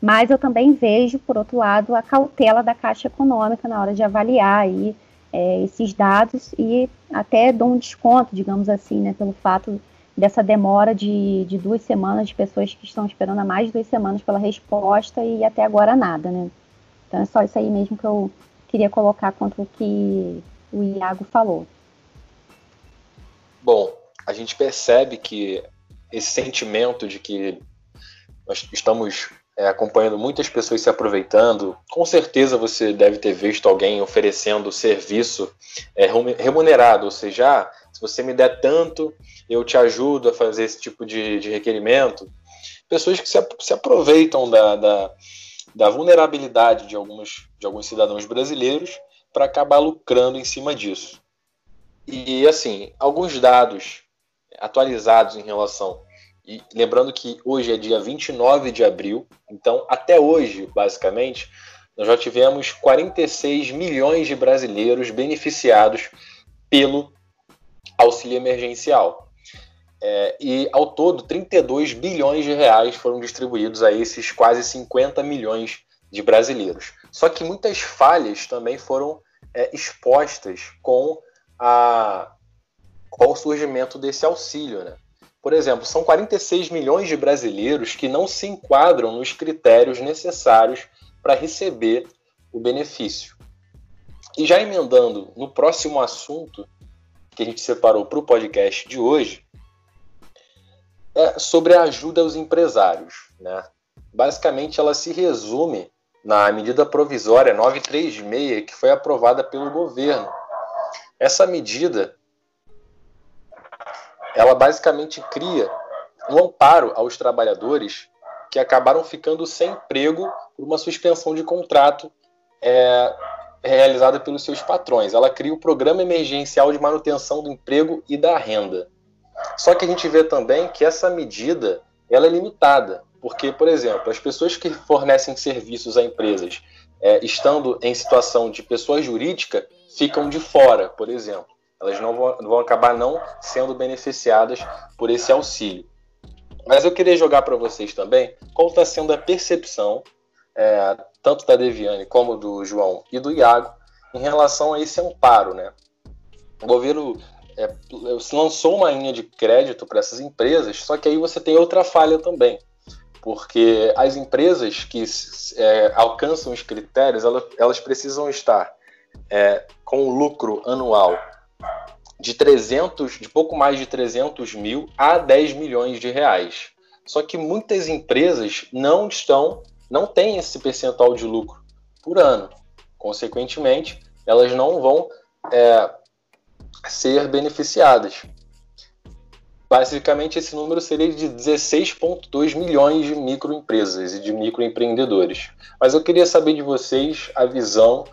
mas eu também vejo, por outro lado, a cautela da Caixa Econômica na hora de avaliar aí é, esses dados e até dou um desconto, digamos assim, né, pelo fato dessa demora de, de duas semanas de pessoas que estão esperando há mais de duas semanas pela resposta e até agora nada, né? Então é só isso aí mesmo que eu queria colocar quanto o que o Iago falou. Bom, a gente percebe que esse sentimento de que nós estamos é, acompanhando muitas pessoas se aproveitando. Com certeza você deve ter visto alguém oferecendo serviço é, remunerado, ou seja, ah, se você me der tanto, eu te ajudo a fazer esse tipo de, de requerimento. Pessoas que se, se aproveitam da, da, da, vulnerabilidade de alguns, de alguns cidadãos brasileiros para acabar lucrando em cima disso. E assim, alguns dados atualizados em relação e lembrando que hoje é dia 29 de abril, então até hoje, basicamente, nós já tivemos 46 milhões de brasileiros beneficiados pelo auxílio emergencial. É, e ao todo, 32 bilhões de reais foram distribuídos a esses quase 50 milhões de brasileiros. Só que muitas falhas também foram é, expostas com, a, com o surgimento desse auxílio. Né? Por exemplo, são 46 milhões de brasileiros que não se enquadram nos critérios necessários para receber o benefício. E já emendando no próximo assunto que a gente separou para o podcast de hoje, é sobre a ajuda aos empresários. Né? Basicamente, ela se resume na medida provisória 936, que foi aprovada pelo governo. Essa medida ela basicamente cria um amparo aos trabalhadores que acabaram ficando sem emprego por uma suspensão de contrato é, realizada pelos seus patrões. Ela cria o Programa Emergencial de Manutenção do Emprego e da Renda. Só que a gente vê também que essa medida ela é limitada, porque, por exemplo, as pessoas que fornecem serviços a empresas é, estando em situação de pessoa jurídica ficam de fora, por exemplo elas não vão, vão acabar não sendo beneficiadas por esse auxílio. Mas eu queria jogar para vocês também qual está sendo a percepção, é, tanto da Deviane como do João e do Iago, em relação a esse amparo. Né? O governo é, lançou uma linha de crédito para essas empresas, só que aí você tem outra falha também, porque as empresas que é, alcançam os critérios, elas, elas precisam estar é, com lucro anual de 300, de pouco mais de 300 mil a 10 milhões de reais. Só que muitas empresas não estão, não têm esse percentual de lucro por ano. Consequentemente, elas não vão é, ser beneficiadas. Basicamente, esse número seria de 16,2 milhões de microempresas e de microempreendedores. Mas eu queria saber de vocês a visão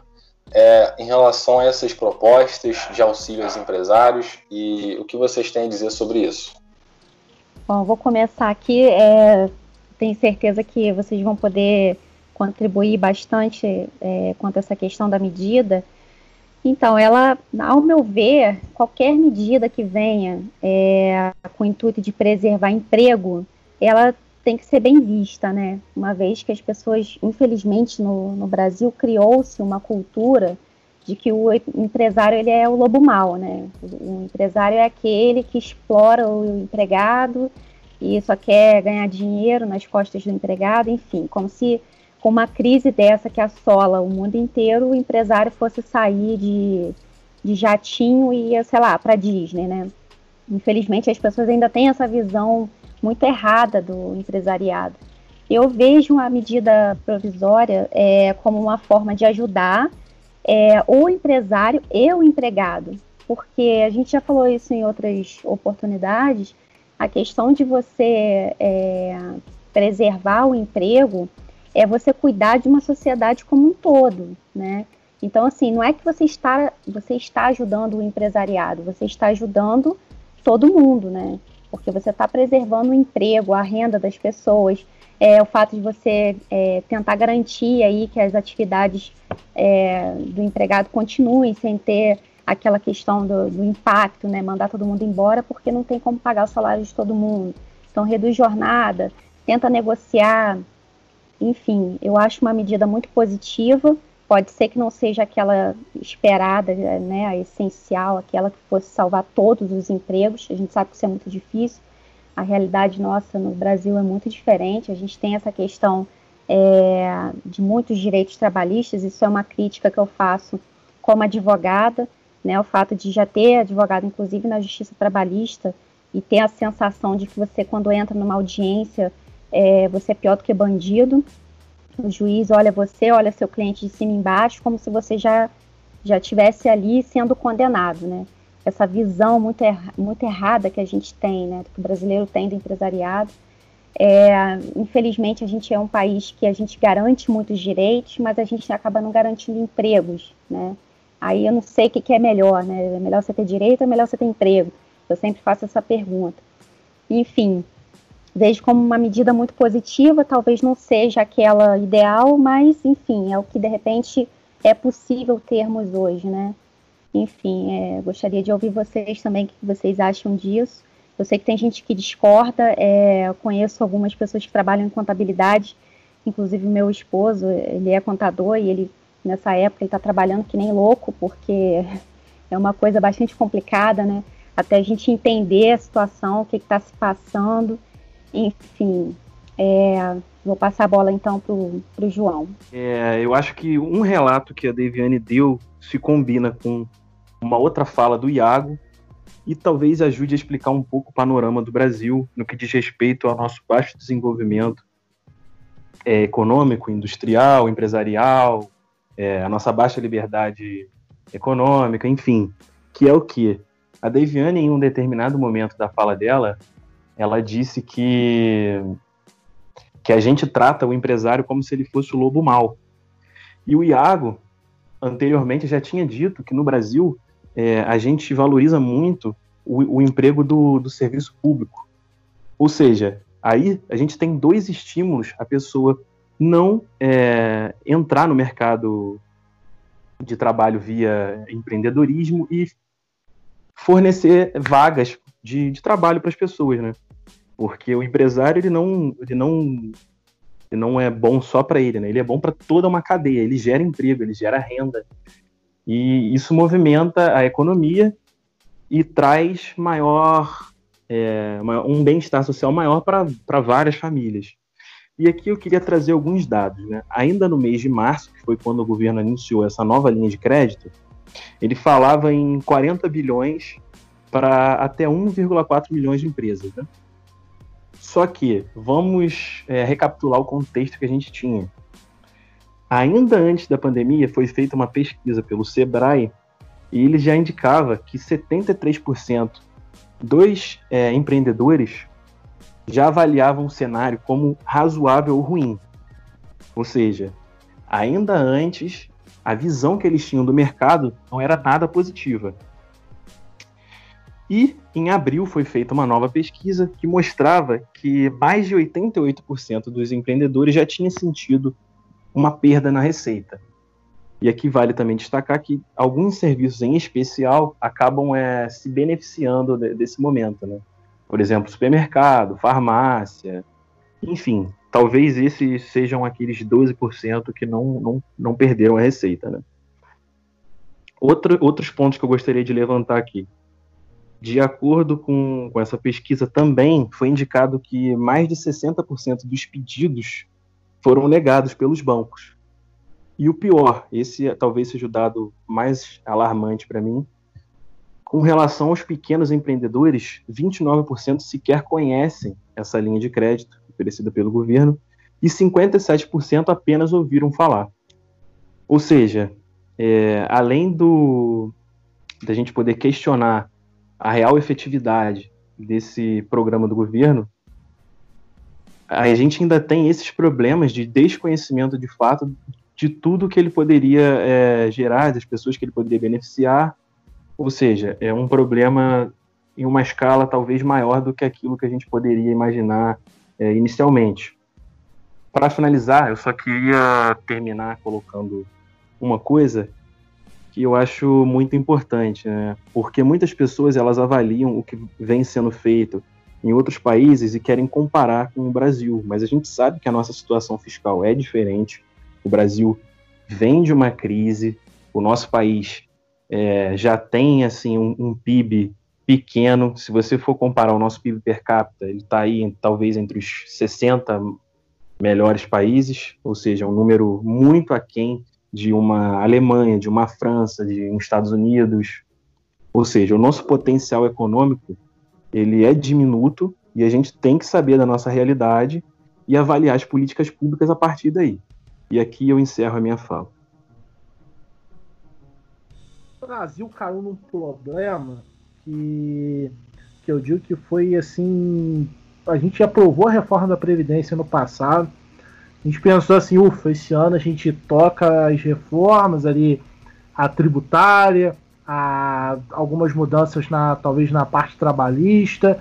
é, em relação a essas propostas de auxílio aos empresários e o que vocês têm a dizer sobre isso? Bom, vou começar aqui. É, tenho certeza que vocês vão poder contribuir bastante é, quanto a essa questão da medida. Então, ela, ao meu ver, qualquer medida que venha é, com o intuito de preservar emprego, ela tem que ser bem vista, né? Uma vez que as pessoas, infelizmente, no, no Brasil criou-se uma cultura de que o empresário ele é o lobo mau, né? O empresário é aquele que explora o empregado e só quer ganhar dinheiro nas costas do empregado, enfim, como se com uma crise dessa que assola o mundo inteiro, o empresário fosse sair de, de jatinho e ia, sei lá, para Disney, né? Infelizmente as pessoas ainda têm essa visão muito errada do empresariado. Eu vejo a medida provisória é, como uma forma de ajudar é, o empresário e o empregado, porque a gente já falou isso em outras oportunidades, a questão de você é, preservar o emprego é você cuidar de uma sociedade como um todo, né? Então, assim, não é que você está, você está ajudando o empresariado, você está ajudando todo mundo, né? Porque você está preservando o emprego, a renda das pessoas, é, o fato de você é, tentar garantir aí que as atividades é, do empregado continuem sem ter aquela questão do, do, impacto, né? Mandar todo mundo embora porque não tem como pagar o salário de todo mundo. Então, reduz jornada, tenta negociar enfim, eu acho uma medida muito positiva. Pode ser que não seja aquela esperada, né, a essencial, aquela que fosse salvar todos os empregos. A gente sabe que isso é muito difícil. A realidade nossa no Brasil é muito diferente. A gente tem essa questão é, de muitos direitos trabalhistas. Isso é uma crítica que eu faço como advogada, né, o fato de já ter advogado, inclusive na justiça trabalhista, e ter a sensação de que você, quando entra numa audiência, é, você é pior do que bandido. O juiz olha você, olha seu cliente de cima e embaixo, como se você já já tivesse ali sendo condenado, né? Essa visão muito, erra, muito errada que a gente tem, né? Que o brasileiro tem do empresariado. É, infelizmente, a gente é um país que a gente garante muitos direitos, mas a gente acaba não garantindo empregos, né? Aí eu não sei o que, que é melhor, né? É melhor você ter direito ou é melhor você ter emprego? Eu sempre faço essa pergunta. Enfim, vejo como uma medida muito positiva, talvez não seja aquela ideal, mas enfim, é o que de repente é possível termos hoje, né? Enfim, é, gostaria de ouvir vocês também, o que vocês acham disso. Eu sei que tem gente que discorda, é, conheço algumas pessoas que trabalham em contabilidade, inclusive meu esposo, ele é contador e ele, nessa época, ele está trabalhando que nem louco, porque é uma coisa bastante complicada, né? Até a gente entender a situação, o que está se passando. Enfim, é, vou passar a bola então para o João. É, eu acho que um relato que a Deviane deu se combina com uma outra fala do Iago e talvez ajude a explicar um pouco o panorama do Brasil no que diz respeito ao nosso baixo desenvolvimento é, econômico, industrial, empresarial, é, a nossa baixa liberdade econômica, enfim, que é o que a Deviane, em um determinado momento da fala dela, ela disse que que a gente trata o empresário como se ele fosse o lobo mau. E o Iago, anteriormente, já tinha dito que no Brasil é, a gente valoriza muito o, o emprego do, do serviço público. Ou seja, aí a gente tem dois estímulos a pessoa não é, entrar no mercado de trabalho via empreendedorismo e fornecer vagas de, de trabalho para as pessoas, né? Porque o empresário ele não, ele não, ele não é bom só para ele, né? Ele é bom para toda uma cadeia. Ele gera emprego, ele gera renda. E isso movimenta a economia e traz maior é, um bem-estar social maior para várias famílias. E aqui eu queria trazer alguns dados. Né? Ainda no mês de março, que foi quando o governo anunciou essa nova linha de crédito, ele falava em 40 bilhões para até 1,4 milhões de empresas. Né? Só que vamos é, recapitular o contexto que a gente tinha. Ainda antes da pandemia, foi feita uma pesquisa pelo Sebrae e ele já indicava que 73% dos é, empreendedores já avaliavam o cenário como razoável ou ruim. Ou seja, ainda antes, a visão que eles tinham do mercado não era nada positiva. E em abril foi feita uma nova pesquisa que mostrava que mais de 88% dos empreendedores já tinha sentido uma perda na receita. E aqui vale também destacar que alguns serviços em especial acabam é, se beneficiando de, desse momento, né? Por exemplo, supermercado, farmácia, enfim, talvez esses sejam aqueles 12% que não, não, não perderam a receita, né? Outro, outros pontos que eu gostaria de levantar aqui. De acordo com, com essa pesquisa, também foi indicado que mais de 60% dos pedidos foram negados pelos bancos. E o pior, esse talvez seja o dado mais alarmante para mim, com relação aos pequenos empreendedores, 29% sequer conhecem essa linha de crédito oferecida pelo governo e 57% apenas ouviram falar. Ou seja, é, além do da gente poder questionar a real efetividade desse programa do governo, a gente ainda tem esses problemas de desconhecimento de fato de tudo que ele poderia é, gerar, das pessoas que ele poderia beneficiar. Ou seja, é um problema em uma escala talvez maior do que aquilo que a gente poderia imaginar é, inicialmente. Para finalizar, eu só queria terminar colocando uma coisa que eu acho muito importante, né? porque muitas pessoas elas avaliam o que vem sendo feito em outros países e querem comparar com o Brasil, mas a gente sabe que a nossa situação fiscal é diferente, o Brasil vem de uma crise, o nosso país é, já tem assim um, um, PIB pequeno. Se você for comparar o nosso PIB per capita, ele está aí talvez entre os 60 melhores países, ou seja, um número muito aquém de uma Alemanha, de uma França, de um Estados Unidos. Ou seja, o nosso potencial econômico ele é diminuto e a gente tem que saber da nossa realidade e avaliar as políticas públicas a partir daí. E aqui eu encerro a minha fala. O Brasil caiu num problema que, que eu digo que foi assim. A gente aprovou a reforma da Previdência no passado. A gente pensou assim, ufa, esse ano a gente toca as reformas ali, a tributária, a, algumas mudanças na talvez na parte trabalhista,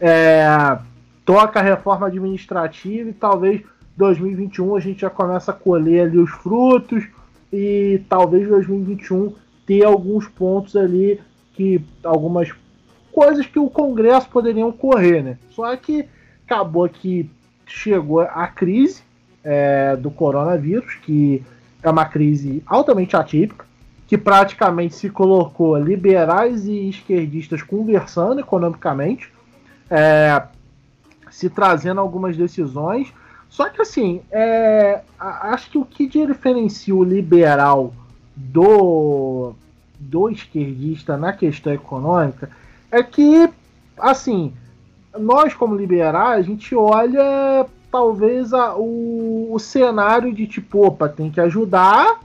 é, toca a reforma administrativa e talvez 2021 a gente já começa a colher ali os frutos e talvez 2021 ter alguns pontos ali que algumas coisas que o Congresso poderiam correr, né? Só que acabou que chegou a crise é, do coronavírus, que é uma crise altamente atípica, que praticamente se colocou liberais e esquerdistas conversando economicamente, é, se trazendo algumas decisões. Só que assim, é, acho que o que diferencia o liberal do, do esquerdista na questão econômica é que, assim, nós como liberais, a gente olha talvez a, o, o cenário de tipo, opa, tem que ajudar,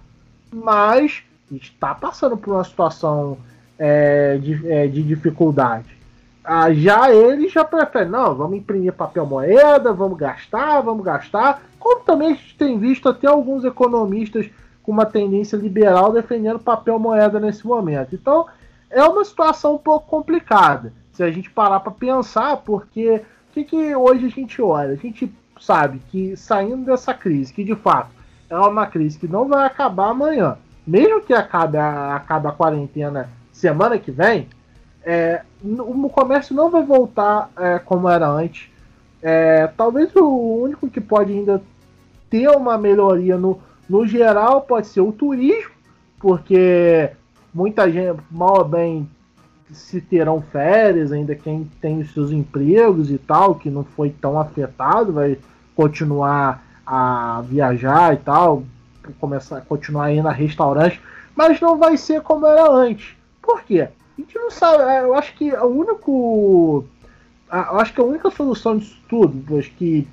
mas está passando por uma situação é, de, é, de dificuldade. Ah, já ele já prefere, não, vamos imprimir papel moeda, vamos gastar, vamos gastar. Como também a gente tem visto até alguns economistas com uma tendência liberal defendendo papel moeda nesse momento. Então é uma situação um pouco complicada se a gente parar para pensar, porque o que, que hoje a gente olha? A gente sabe que saindo dessa crise, que de fato é uma crise que não vai acabar amanhã, mesmo que acabe a, acabe a quarentena semana que vem, é, o comércio não vai voltar é, como era antes. É, talvez o único que pode ainda ter uma melhoria no, no geral pode ser o turismo, porque muita gente, mal ou bem, se terão férias, ainda quem tem os seus empregos e tal, que não foi tão afetado, vai continuar a viajar e tal, começar a continuar a ir na restaurante, mas não vai ser como era antes. Por quê? A gente não sabe. É, eu acho que o único. Eu acho que a única solução disso tudo, acho que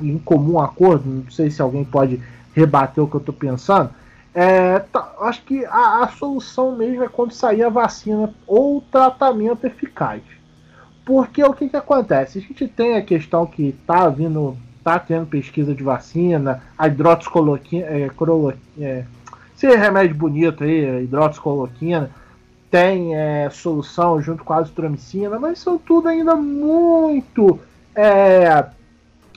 em comum acordo, não sei se alguém pode rebater o que eu estou pensando. É, tá, acho que a, a, solução mesmo é quando sair a vacina ou tratamento eficaz. Porque o que, que acontece? A gente tem a questão que está vindo, está tendo pesquisa de vacina, a é, é, esse remédio bonito aí, hidroxicoloquina, tem é, solução junto com a azitromicina, mas são tudo ainda muito é,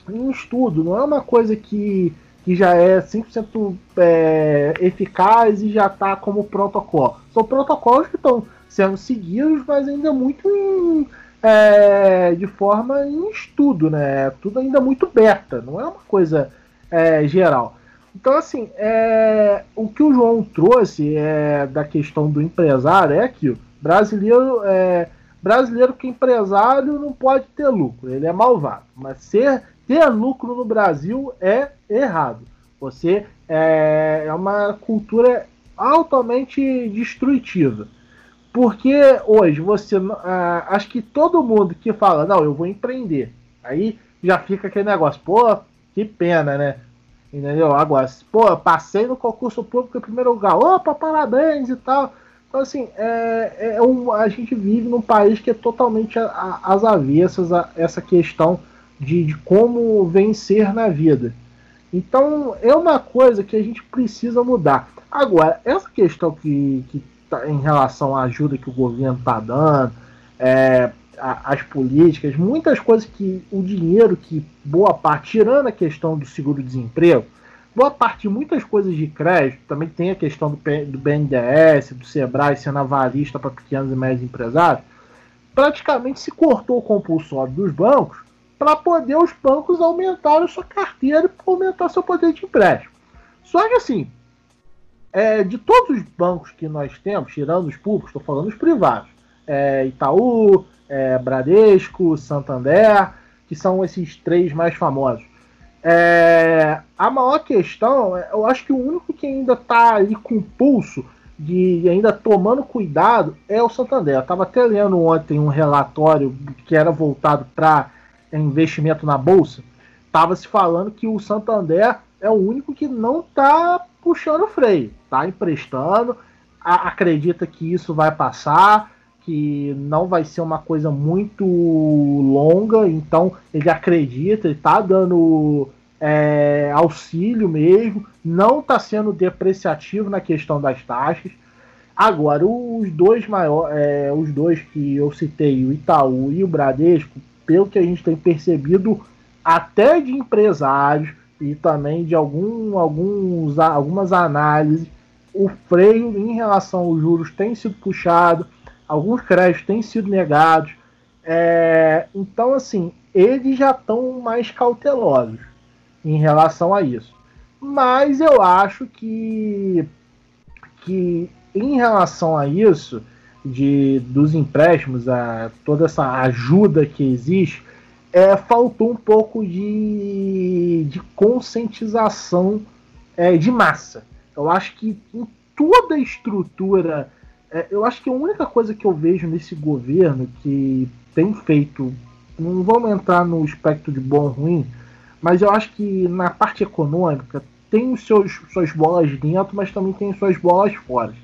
em estudo, não é uma coisa que, que já é 100% é, eficaz e já está como protocolo. São protocolos que estão sendo seguidos, mas ainda muito em, é, de forma em estudo, né? Tudo ainda muito beta, não é uma coisa é, geral. Então, assim, é, o que o João trouxe é, da questão do empresário é que o brasileiro, é, brasileiro que é empresário não pode ter lucro, ele é malvado. Mas ser, ter lucro no Brasil é errado. Você é, é uma cultura altamente destrutiva. Porque hoje você. Ah, acho que todo mundo que fala, não, eu vou empreender. Aí já fica aquele negócio, pô, que pena, né? Entendeu? Agora, pô, passei no concurso público em primeiro lugar, opa, parabéns e tal. Então, assim, é, é um, a gente vive num país que é totalmente às avessas a essa questão de, de como vencer na vida. Então, é uma coisa que a gente precisa mudar. Agora, essa questão que, que tá, em relação à ajuda que o governo está dando, é, a, as políticas, muitas coisas que o dinheiro que boa parte, tirando a questão do seguro-desemprego, boa parte de muitas coisas de crédito, também tem a questão do, do BNDES, do Sebrae sendo avalista para pequenos e médios empresários, praticamente se cortou o compulsório dos bancos para poder os bancos aumentarem sua carteira e aumentar seu poder de empréstimo. Só que assim, é, de todos os bancos que nós temos, tirando os públicos, estou falando os privados, é, Itaú, é, Bradesco, Santander, que são esses três mais famosos. É, a maior questão, eu acho que o único que ainda está ali com pulso de ainda tomando cuidado é o Santander. Eu estava até lendo ontem um relatório que era voltado para investimento na bolsa. Estava se falando que o Santander é o único que não está puxando o freio, está emprestando, a, acredita que isso vai passar, que não vai ser uma coisa muito longa, então ele acredita, ele está dando é, auxílio mesmo, não está sendo depreciativo na questão das taxas. Agora, os dois maiores, é, os dois que eu citei, o Itaú e o Bradesco, pelo que a gente tem percebido, até de empresários e também de algum, alguns, algumas análises, o freio em relação aos juros tem sido puxado alguns créditos têm sido negados. É, então, assim, eles já estão mais cautelosos em relação a isso. Mas eu acho que, que em relação a isso, de, dos empréstimos, a toda essa ajuda que existe, é, faltou um pouco de, de conscientização é, de massa. Eu acho que em toda a estrutura é, eu acho que a única coisa que eu vejo nesse governo que tem feito, não vamos entrar no espectro de bom ou ruim, mas eu acho que na parte econômica tem os seus, suas bolas dentro, mas também tem suas bolas fora.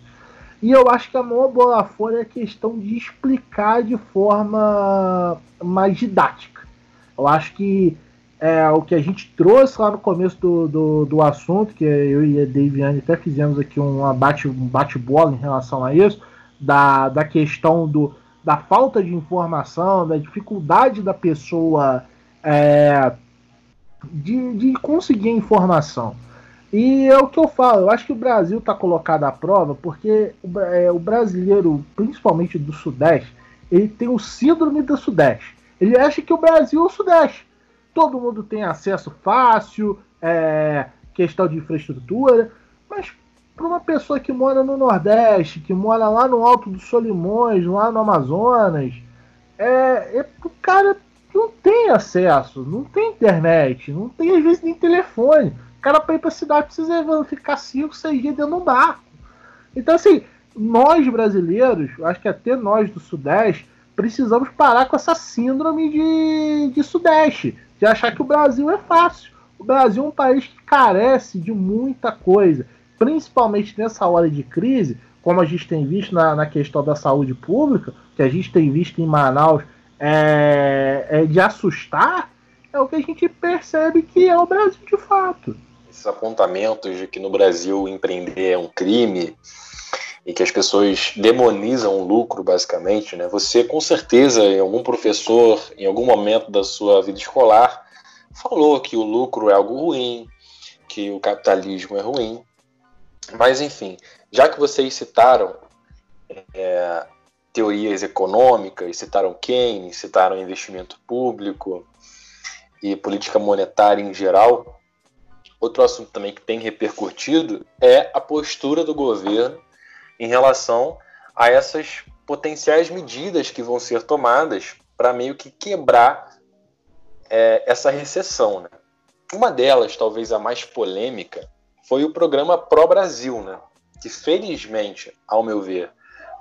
E eu acho que a maior bola fora é a questão de explicar de forma mais didática. Eu acho que é, o que a gente trouxe lá no começo do, do, do assunto, que eu e a Daviane até fizemos aqui um bate-bola um bate em relação a isso, da, da questão do, da falta de informação, da dificuldade da pessoa é, de, de conseguir informação. E é o que eu falo, eu acho que o Brasil está colocado à prova porque o, é, o brasileiro, principalmente do Sudeste, ele tem o síndrome do Sudeste. Ele acha que o Brasil é o Sudeste todo mundo tem acesso fácil, é, questão de infraestrutura, mas para uma pessoa que mora no Nordeste, que mora lá no Alto dos Solimões, lá no Amazonas, é, é, o cara não tem acesso, não tem internet, não tem às vezes nem telefone. O cara para ir para cidade precisa ficar 5, 6 dias dentro de um barco. Então, assim, nós brasileiros, acho que até nós do Sudeste, precisamos parar com essa síndrome de, de Sudeste de achar que o Brasil é fácil. O Brasil é um país que carece de muita coisa, principalmente nessa hora de crise, como a gente tem visto na, na questão da saúde pública, que a gente tem visto em Manaus, é, é de assustar, é o que a gente percebe que é o Brasil de fato. Esses apontamentos de que no Brasil empreender é um crime, e que as pessoas demonizam o lucro, basicamente, né? Você, com certeza, em algum professor, em algum momento da sua vida escolar, falou que o lucro é algo ruim, que o capitalismo é ruim. Mas, enfim, já que vocês citaram é, teorias econômicas, citaram Keynes, citaram investimento público e política monetária em geral, outro assunto também que tem repercutido é a postura do governo em relação a essas potenciais medidas que vão ser tomadas para meio que quebrar é, essa recessão. Né? Uma delas, talvez a mais polêmica, foi o programa Pro Brasil, né? que felizmente, ao meu ver,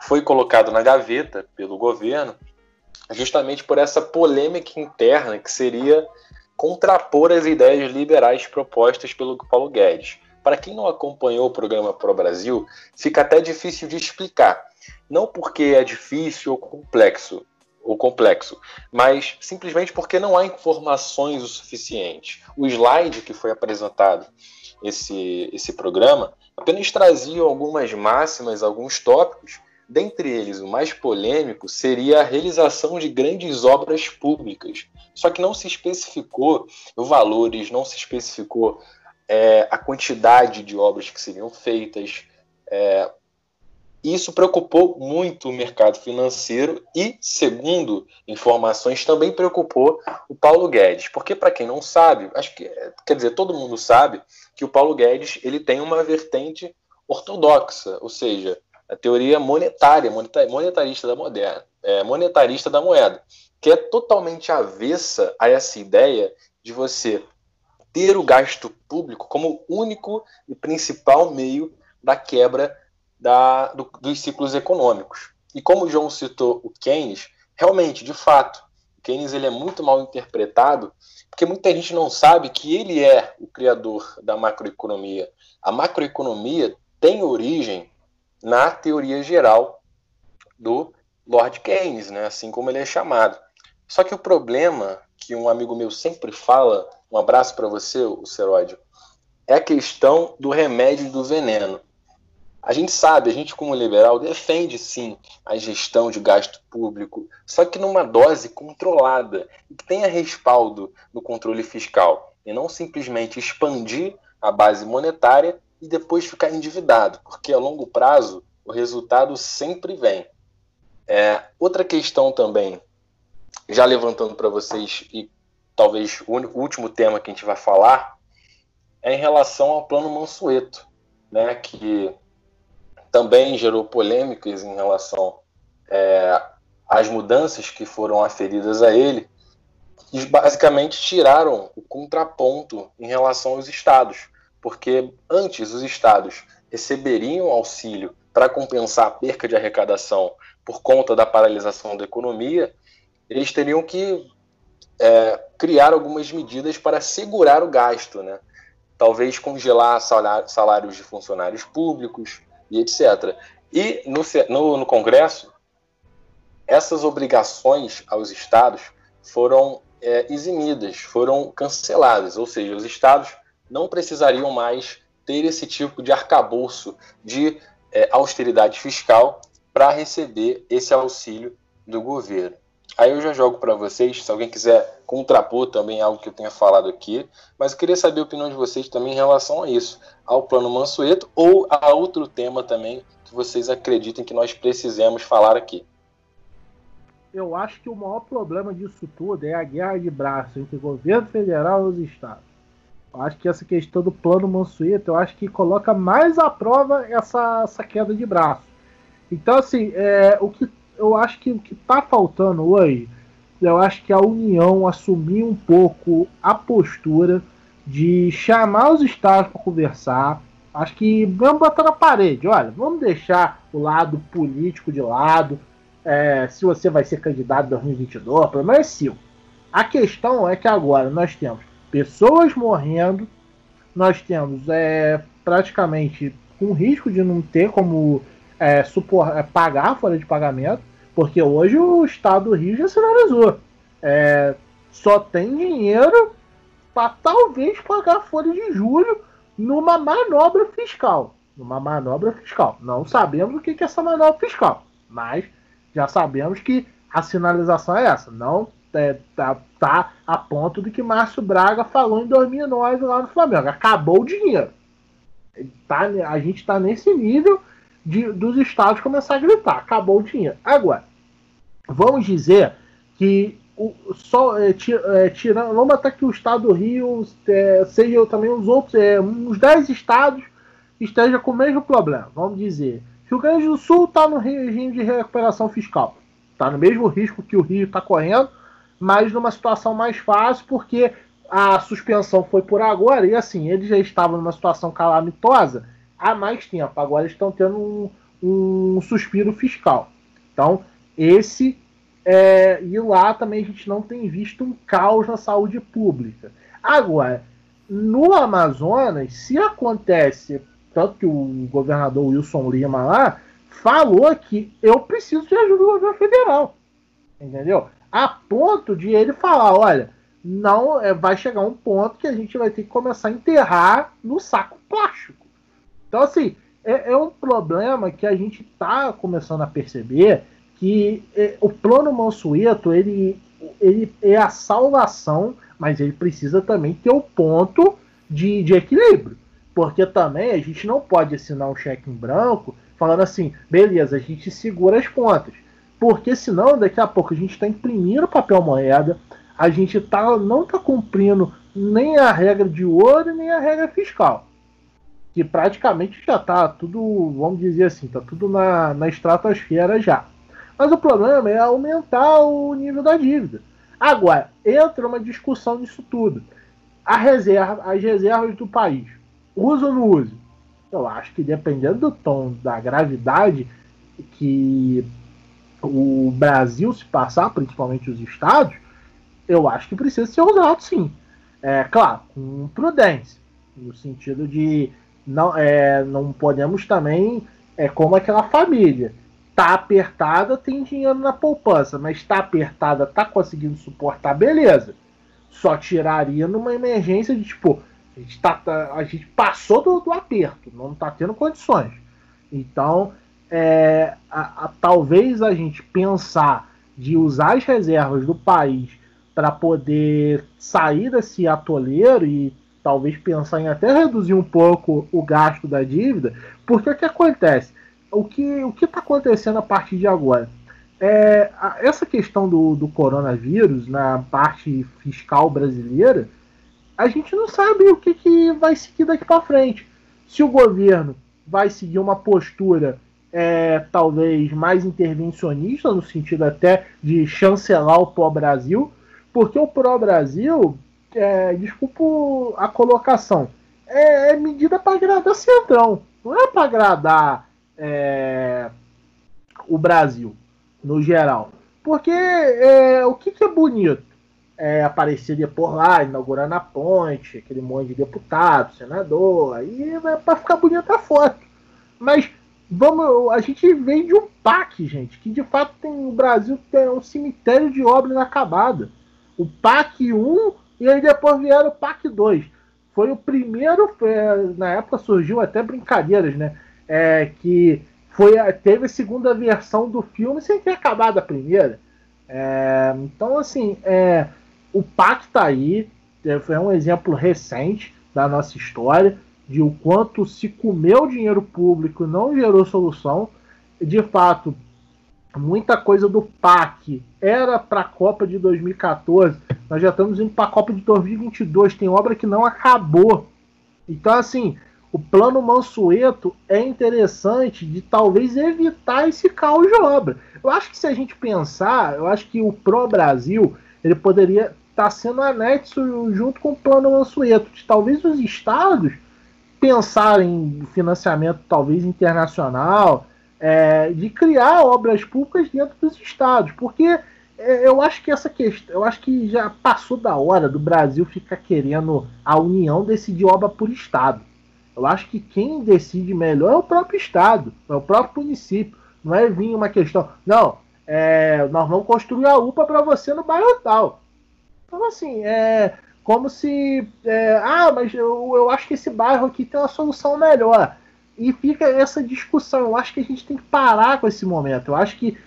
foi colocado na gaveta pelo governo, justamente por essa polêmica interna que seria contrapor as ideias liberais propostas pelo Paulo Guedes. Para quem não acompanhou o programa Pro Brasil, fica até difícil de explicar. Não porque é difícil ou complexo, ou complexo, mas simplesmente porque não há informações o suficiente. O slide que foi apresentado esse, esse programa apenas trazia algumas máximas, alguns tópicos. Dentre eles, o mais polêmico seria a realização de grandes obras públicas. Só que não se especificou valores, não se especificou é, a quantidade de obras que seriam feitas. É, isso preocupou muito o mercado financeiro e, segundo informações, também preocupou o Paulo Guedes. Porque, para quem não sabe, acho que, quer dizer, todo mundo sabe que o Paulo Guedes ele tem uma vertente ortodoxa, ou seja, a teoria monetária, monetarista da moderna, é, monetarista da moeda, que é totalmente avessa a essa ideia de você ter o gasto público como único e principal meio da quebra da, do, dos ciclos econômicos. E como o João citou o Keynes, realmente, de fato, o Keynes ele é muito mal interpretado, porque muita gente não sabe que ele é o criador da macroeconomia. A macroeconomia tem origem na teoria geral do Lord Keynes, né? assim como ele é chamado. Só que o problema que um amigo meu sempre fala, um abraço para você, o Seródio, é a questão do remédio do veneno. A gente sabe, a gente como liberal defende sim a gestão de gasto público, só que numa dose controlada e que tenha respaldo no controle fiscal e não simplesmente expandir a base monetária e depois ficar endividado, porque a longo prazo o resultado sempre vem. É, outra questão também já levantando para vocês, e talvez o último tema que a gente vai falar, é em relação ao plano Mansueto, né, que também gerou polêmicas em relação é, às mudanças que foram aferidas a ele, que basicamente tiraram o contraponto em relação aos estados, porque antes os estados receberiam auxílio para compensar a perca de arrecadação por conta da paralisação da economia, eles teriam que é, criar algumas medidas para segurar o gasto, né? Talvez congelar salários de funcionários públicos e etc. E no, no, no Congresso, essas obrigações aos estados foram é, eximidas, foram canceladas, ou seja, os estados não precisariam mais ter esse tipo de arcabouço de é, austeridade fiscal para receber esse auxílio do governo. Aí eu já jogo para vocês, se alguém quiser contrapor também algo que eu tenha falado aqui, mas eu queria saber a opinião de vocês também em relação a isso, ao plano Mansueto ou a outro tema também que vocês acreditem que nós precisamos falar aqui. Eu acho que o maior problema disso tudo é a guerra de braços entre o governo federal e os estados. Eu acho que essa questão do plano Mansueto, eu acho que coloca mais à prova essa, essa queda de braço. Então, assim, é, o que eu acho que o que está faltando hoje, eu acho que a União assumir um pouco a postura de chamar os estados para conversar. Acho que vamos botar na parede, olha, vamos deixar o lado político de lado. É, se você vai ser candidato em 2022, o é. A questão é que agora nós temos pessoas morrendo, nós temos é, praticamente com risco de não ter como é, supor, é, pagar a folha de pagamento, porque hoje o Estado do Rio já sinalizou. É, só tem dinheiro para talvez pagar a folha de julho numa manobra fiscal. numa manobra fiscal. Não sabemos o que é essa manobra fiscal, mas já sabemos que a sinalização é essa. Não é, tá, tá a ponto do que Márcio Braga falou em 2009 lá no Flamengo. Acabou o dinheiro. Tá, a gente está nesse nível de, dos estados começar a gritar. Acabou o dinheiro. Agora, vamos dizer que o, só é, é, tirando, vamos até que o estado do Rio é, seja também os outros, é, uns 10 estados esteja com o mesmo problema. Vamos dizer, Rio Grande do Sul está no regime de recuperação fiscal, está no mesmo risco que o Rio está correndo, mas numa situação mais fácil porque a suspensão foi por agora e assim eles já estavam numa situação calamitosa há mais tempo. Agora estão tendo um, um suspiro fiscal. Então esse é, e lá também a gente não tem visto um caos na saúde pública. Agora, no Amazonas, se acontece, tanto que o governador Wilson Lima lá falou que eu preciso de ajuda do governo federal. Entendeu? A ponto de ele falar, olha, não é, vai chegar um ponto que a gente vai ter que começar a enterrar no saco plástico. Então, assim, é, é um problema que a gente está começando a perceber que é, o plano Mansueto ele, ele é a salvação, mas ele precisa também ter o ponto de, de equilíbrio. Porque também a gente não pode assinar um cheque em branco falando assim, beleza, a gente segura as pontas. Porque senão, daqui a pouco, a gente está imprimindo papel moeda, a gente tá, não está cumprindo nem a regra de ouro nem a regra fiscal. Que praticamente já está tudo, vamos dizer assim, está tudo na, na estratosfera já. Mas o problema é aumentar o nível da dívida. Agora, entra uma discussão nisso tudo. A reserva, as reservas do país, uso ou não uso? Eu acho que dependendo do tom da gravidade que o Brasil se passar, principalmente os estados, eu acho que precisa ser usado sim. É claro, com prudência, no sentido de não, é, não podemos também, é como aquela família tá apertada, tem dinheiro na poupança, mas está apertada, tá conseguindo suportar, beleza. Só tiraria numa emergência de tipo, a gente, tá, tá, a gente passou do, do aperto, não está tendo condições. Então, é, a, a, talvez a gente pensar de usar as reservas do país para poder sair desse atoleiro e talvez pensar em até reduzir um pouco o gasto da dívida, porque o que acontece? o que o está acontecendo a partir de agora? É, essa questão do, do coronavírus na parte fiscal brasileira, a gente não sabe o que, que vai seguir daqui para frente. Se o governo vai seguir uma postura é, talvez mais intervencionista, no sentido até de chancelar o pró-Brasil, porque o pró-Brasil, é, desculpa a colocação, é, é medida para agradar Centrão, não é para agradar é, o Brasil, no geral. Porque é, o que, que, é bonito? É aparecer por lá, inaugurando a ponte, aquele monte de deputado, senador, aí é para ficar bonita a foto. Mas vamos, a gente vem de um PAC, gente, que de fato tem o Brasil tem um cemitério de obra inacabada. O PAC 1 e aí depois vieram o PAC 2. Foi o primeiro, na época surgiu até brincadeiras, né? é, que foi teve a segunda versão do filme sem ter acabado a primeira. É, então, assim, é, o PAC tá aí, é, um exemplo recente da nossa história de o quanto se comeu dinheiro público não gerou solução. De fato, muita coisa do PAC era para a Copa de 2014, nós já estamos indo para a Copa de 2022, tem obra que não acabou. Então, assim, o plano Mansueto é interessante de talvez evitar esse caos de obra. Eu acho que se a gente pensar, eu acho que o Pro Brasil ele poderia estar tá sendo anexo junto com o plano Mansueto, de talvez os estados pensarem em financiamento talvez internacional, é, de criar obras públicas dentro dos estados, porque é, eu acho que essa questão, eu acho que já passou da hora do Brasil ficar querendo a União decidir obra por estado. Eu acho que quem decide melhor é o próprio Estado, é o próprio município. Não é vir uma questão, não, é, nós vamos construir a UPA para você no bairro tal. Então, assim, é como se. É, ah, mas eu, eu acho que esse bairro aqui tem uma solução melhor. E fica essa discussão. Eu acho que a gente tem que parar com esse momento. Eu acho que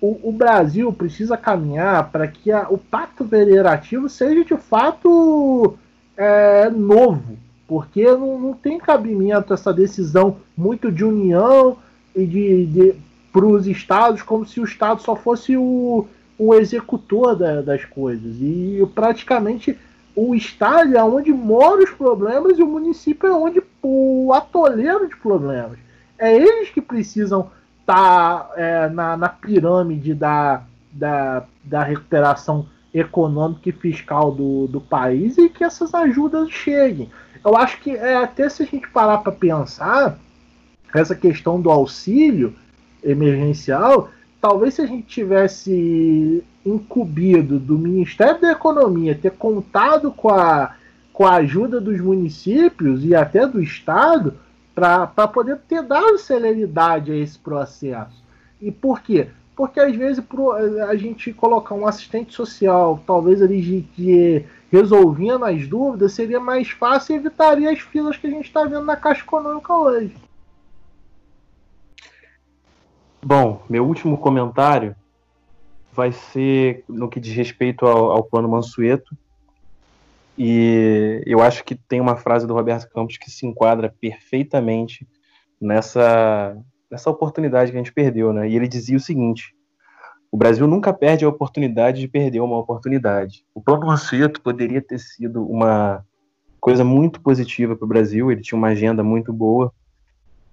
o, o Brasil precisa caminhar para que a, o pacto federativo seja de fato é, novo, porque não, não, tem cabimento essa decisão muito de união e de, de para os estados, como se o estado só fosse o, o executor da, das coisas. E praticamente o estado é onde moram os problemas e o município é onde o atoleiro de problemas. É eles que precisam estar tá, é, na, na pirâmide da, da, da recuperação econômica e fiscal do, do país e que essas ajudas cheguem. Eu acho que é, até se a gente parar para pensar, essa questão do auxílio emergencial, talvez se a gente tivesse incumbido do Ministério da Economia ter contado com a, com a ajuda dos municípios e até do Estado para poder ter dado celeridade a esse processo. E por quê? Porque às vezes a gente colocar um assistente social, talvez ali de, de resolvendo as dúvidas, seria mais fácil e evitaria as filas que a gente está vendo na Caixa Econômica hoje. Bom, meu último comentário vai ser no que diz respeito ao, ao plano Mansueto. E eu acho que tem uma frase do Roberto Campos que se enquadra perfeitamente nessa, nessa oportunidade que a gente perdeu, né? E ele dizia o seguinte: o Brasil nunca perde a oportunidade de perder uma oportunidade. O plano Mansueto poderia ter sido uma coisa muito positiva para o Brasil, ele tinha uma agenda muito boa.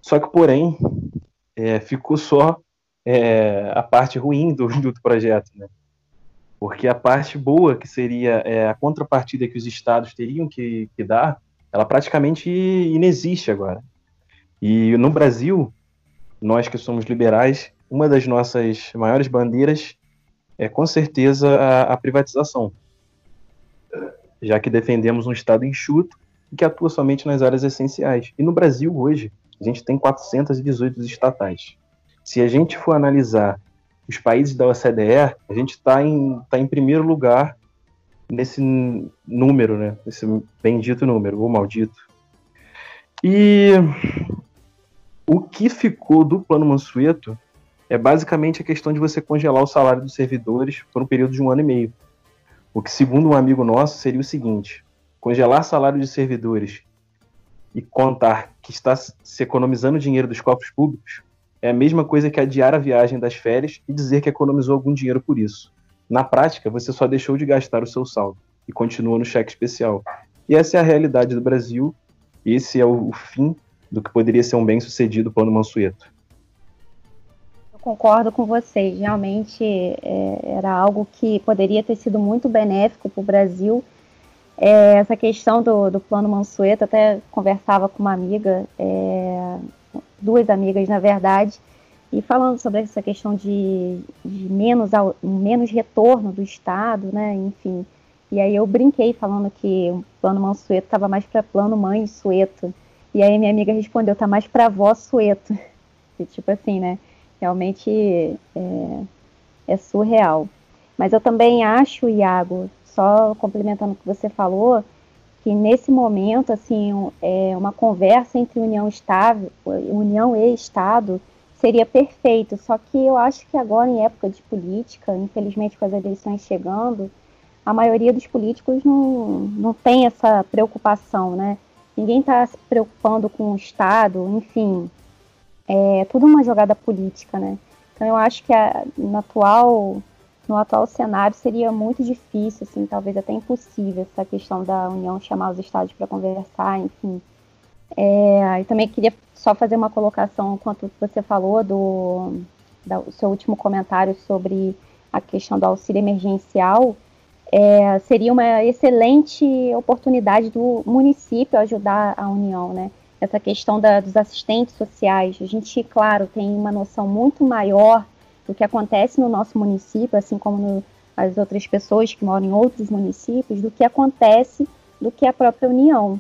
Só que, porém, é, ficou só é, a parte ruim do, do projeto, né? Porque a parte boa, que seria é, a contrapartida que os estados teriam que, que dar, ela praticamente inexiste agora. E no Brasil, nós que somos liberais, uma das nossas maiores bandeiras é com certeza a, a privatização, já que defendemos um Estado enxuto e que atua somente nas áreas essenciais. E no Brasil, hoje, a gente tem 418 estatais. Se a gente for analisar os países da OCDE, a gente está em, tá em primeiro lugar nesse número, né? Esse bendito número, ou maldito. E o que ficou do plano Mansueto é basicamente a questão de você congelar o salário dos servidores por um período de um ano e meio. O que, segundo um amigo nosso, seria o seguinte: congelar salário de servidores e contar que está se economizando dinheiro dos cofres públicos é a mesma coisa que adiar a viagem das férias e dizer que economizou algum dinheiro por isso. Na prática, você só deixou de gastar o seu saldo e continua no cheque especial. E essa é a realidade do Brasil, esse é o, fim do que poderia ser um bem-sucedido plano Mansueto. Eu concordo com vocês, realmente é, era algo que poderia ter sido muito benéfico para o Brasil. É, essa questão do, do plano Mansueto, até conversava com uma amiga é, duas amigas, na verdade, e falando sobre essa questão de, de menos, menos retorno do Estado, né, enfim. E aí eu brinquei falando que o plano Mansueto estava mais para plano mãe Sueto. E aí minha amiga respondeu, tá mais para avó Sueto. E, tipo assim, né, realmente é, é surreal. Mas eu também acho, Iago, só complementando o que você falou, que nesse momento, assim, é, uma conversa entre União, Estado, União e Estado seria perfeito. Só que eu acho que agora, em época de política, infelizmente com as eleições chegando, a maioria dos políticos não, não tem essa preocupação, né? Ninguém está se preocupando com o Estado, enfim, é tudo uma jogada política, né? Então eu acho que a, no atual no atual cenário seria muito difícil, assim, talvez até impossível essa questão da União chamar os estados para conversar, enfim. É, eu também queria só fazer uma colocação quanto você falou do, seu último comentário sobre a questão do auxílio emergencial. É, seria uma excelente oportunidade do município ajudar a União, né? Essa questão da, dos assistentes sociais. A gente, claro, tem uma noção muito maior do que acontece no nosso município, assim como no, as outras pessoas que moram em outros municípios, do que acontece do que a própria União.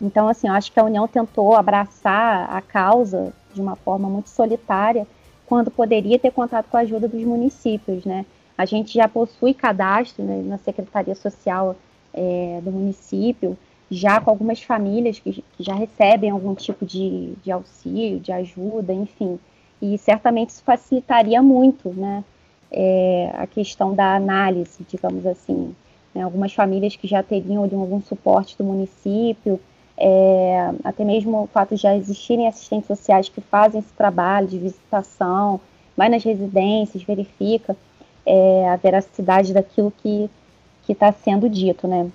Então, assim, eu acho que a União tentou abraçar a causa de uma forma muito solitária, quando poderia ter contato com a ajuda dos municípios, né? A gente já possui cadastro né, na Secretaria Social é, do município, já com algumas famílias que, que já recebem algum tipo de, de auxílio, de ajuda, enfim. E certamente isso facilitaria muito né, é, a questão da análise, digamos assim. Né, algumas famílias que já teriam algum suporte do município, é, até mesmo o fato de já existirem assistentes sociais que fazem esse trabalho de visitação, vai nas residências, verifica é, a veracidade daquilo que está sendo dito, né?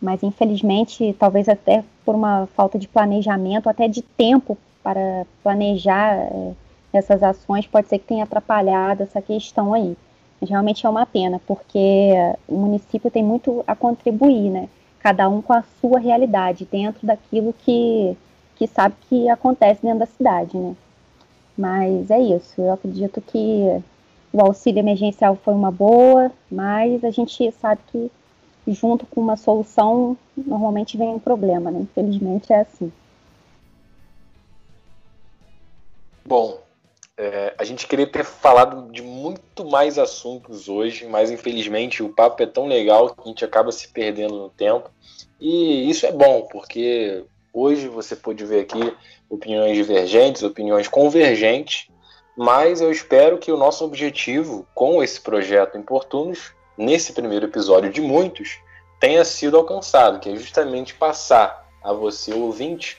Mas infelizmente, talvez até por uma falta de planejamento, até de tempo para planejar é, essas ações, pode ser que tenha atrapalhado essa questão aí. Mas realmente é uma pena, porque o município tem muito a contribuir, né? Cada um com a sua realidade, dentro daquilo que, que sabe que acontece dentro da cidade, né? Mas é isso, eu acredito que o auxílio emergencial foi uma boa, mas a gente sabe que junto com uma solução normalmente vem um problema, né? Infelizmente é assim. Bom, é, a gente queria ter falado de muito mais assuntos hoje, mas infelizmente o papo é tão legal que a gente acaba se perdendo no tempo. E isso é bom, porque hoje você pode ver aqui opiniões divergentes, opiniões convergentes, mas eu espero que o nosso objetivo com esse projeto Importunos, nesse primeiro episódio de muitos, tenha sido alcançado, que é justamente passar a você, ouvinte,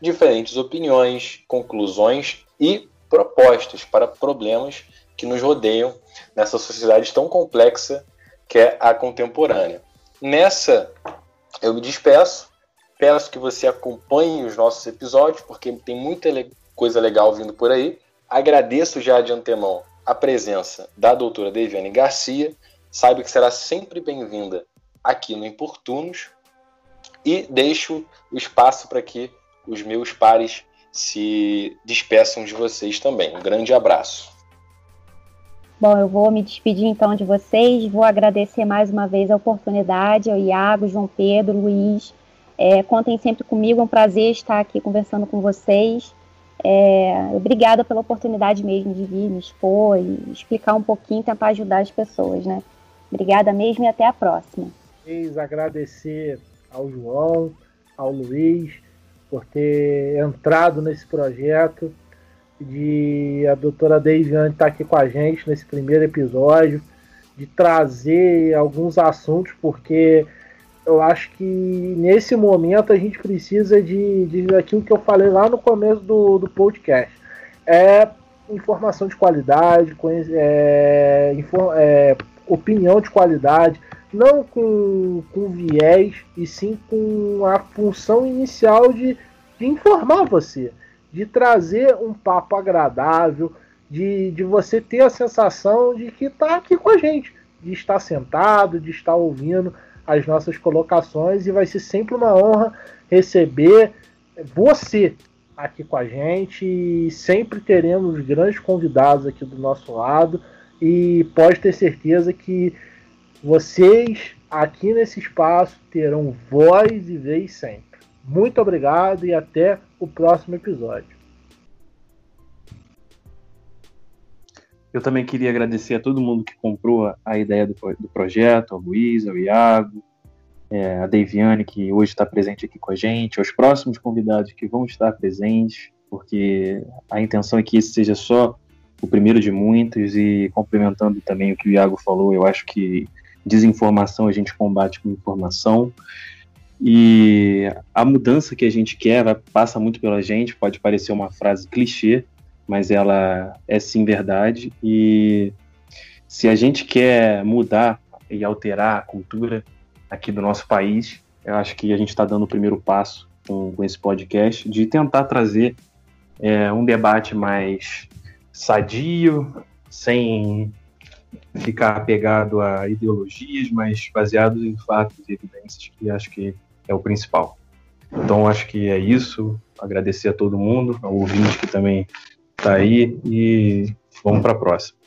diferentes opiniões, conclusões e propostas para problemas que nos rodeiam nessa sociedade tão complexa que é a contemporânea. Nessa, eu me despeço, peço que você acompanhe os nossos episódios, porque tem muita coisa legal vindo por aí. Agradeço já de antemão a presença da doutora Deviane Garcia. Saiba que será sempre bem-vinda aqui no Importunos. E deixo o espaço para que os meus pares se despeçam de vocês também. Um grande abraço. Bom, eu vou me despedir então de vocês, vou agradecer mais uma vez a oportunidade ao Iago, João Pedro, Luiz. É, contem sempre comigo, é um prazer estar aqui conversando com vocês. É, obrigada pela oportunidade mesmo de vir me expor e explicar um pouquinho, tentar ajudar as pessoas, né? Obrigada mesmo e até a próxima. Agradecer ao João, ao Luiz, por ter entrado nesse projeto, de a doutora Deiviane estar aqui com a gente nesse primeiro episódio, de trazer alguns assuntos, porque eu acho que nesse momento a gente precisa de, de aquilo que eu falei lá no começo do, do podcast. É informação de qualidade, é, é, opinião de qualidade, não com, com viés, e sim com a função inicial de, de informar você, de trazer um papo agradável, de, de você ter a sensação de que está aqui com a gente, de estar sentado, de estar ouvindo as nossas colocações, e vai ser sempre uma honra receber você aqui com a gente. E sempre teremos grandes convidados aqui do nosso lado, e pode ter certeza que vocês aqui nesse espaço terão voz e vez sempre. Muito obrigado e até o próximo episódio. Eu também queria agradecer a todo mundo que comprou a ideia do, do projeto, ao Luiz, ao Iago, é, a Deviane, que hoje está presente aqui com a gente, aos próximos convidados que vão estar presentes, porque a intenção é que esse seja só o primeiro de muitos, e complementando também o que o Iago falou, eu acho que desinformação a gente combate com informação. E a mudança que a gente quer passa muito pela gente, pode parecer uma frase clichê, mas ela é sim verdade. E se a gente quer mudar e alterar a cultura aqui do nosso país, eu acho que a gente está dando o primeiro passo com, com, esse podcast de tentar trazer é, um debate mais sadio, sem ficar apegado a ideologias, mas baseado em fatos e evidências, que acho que é o principal. Então, acho que é isso. Agradecer a todo mundo, ao ouvinte que também está aí, e vamos para a próxima.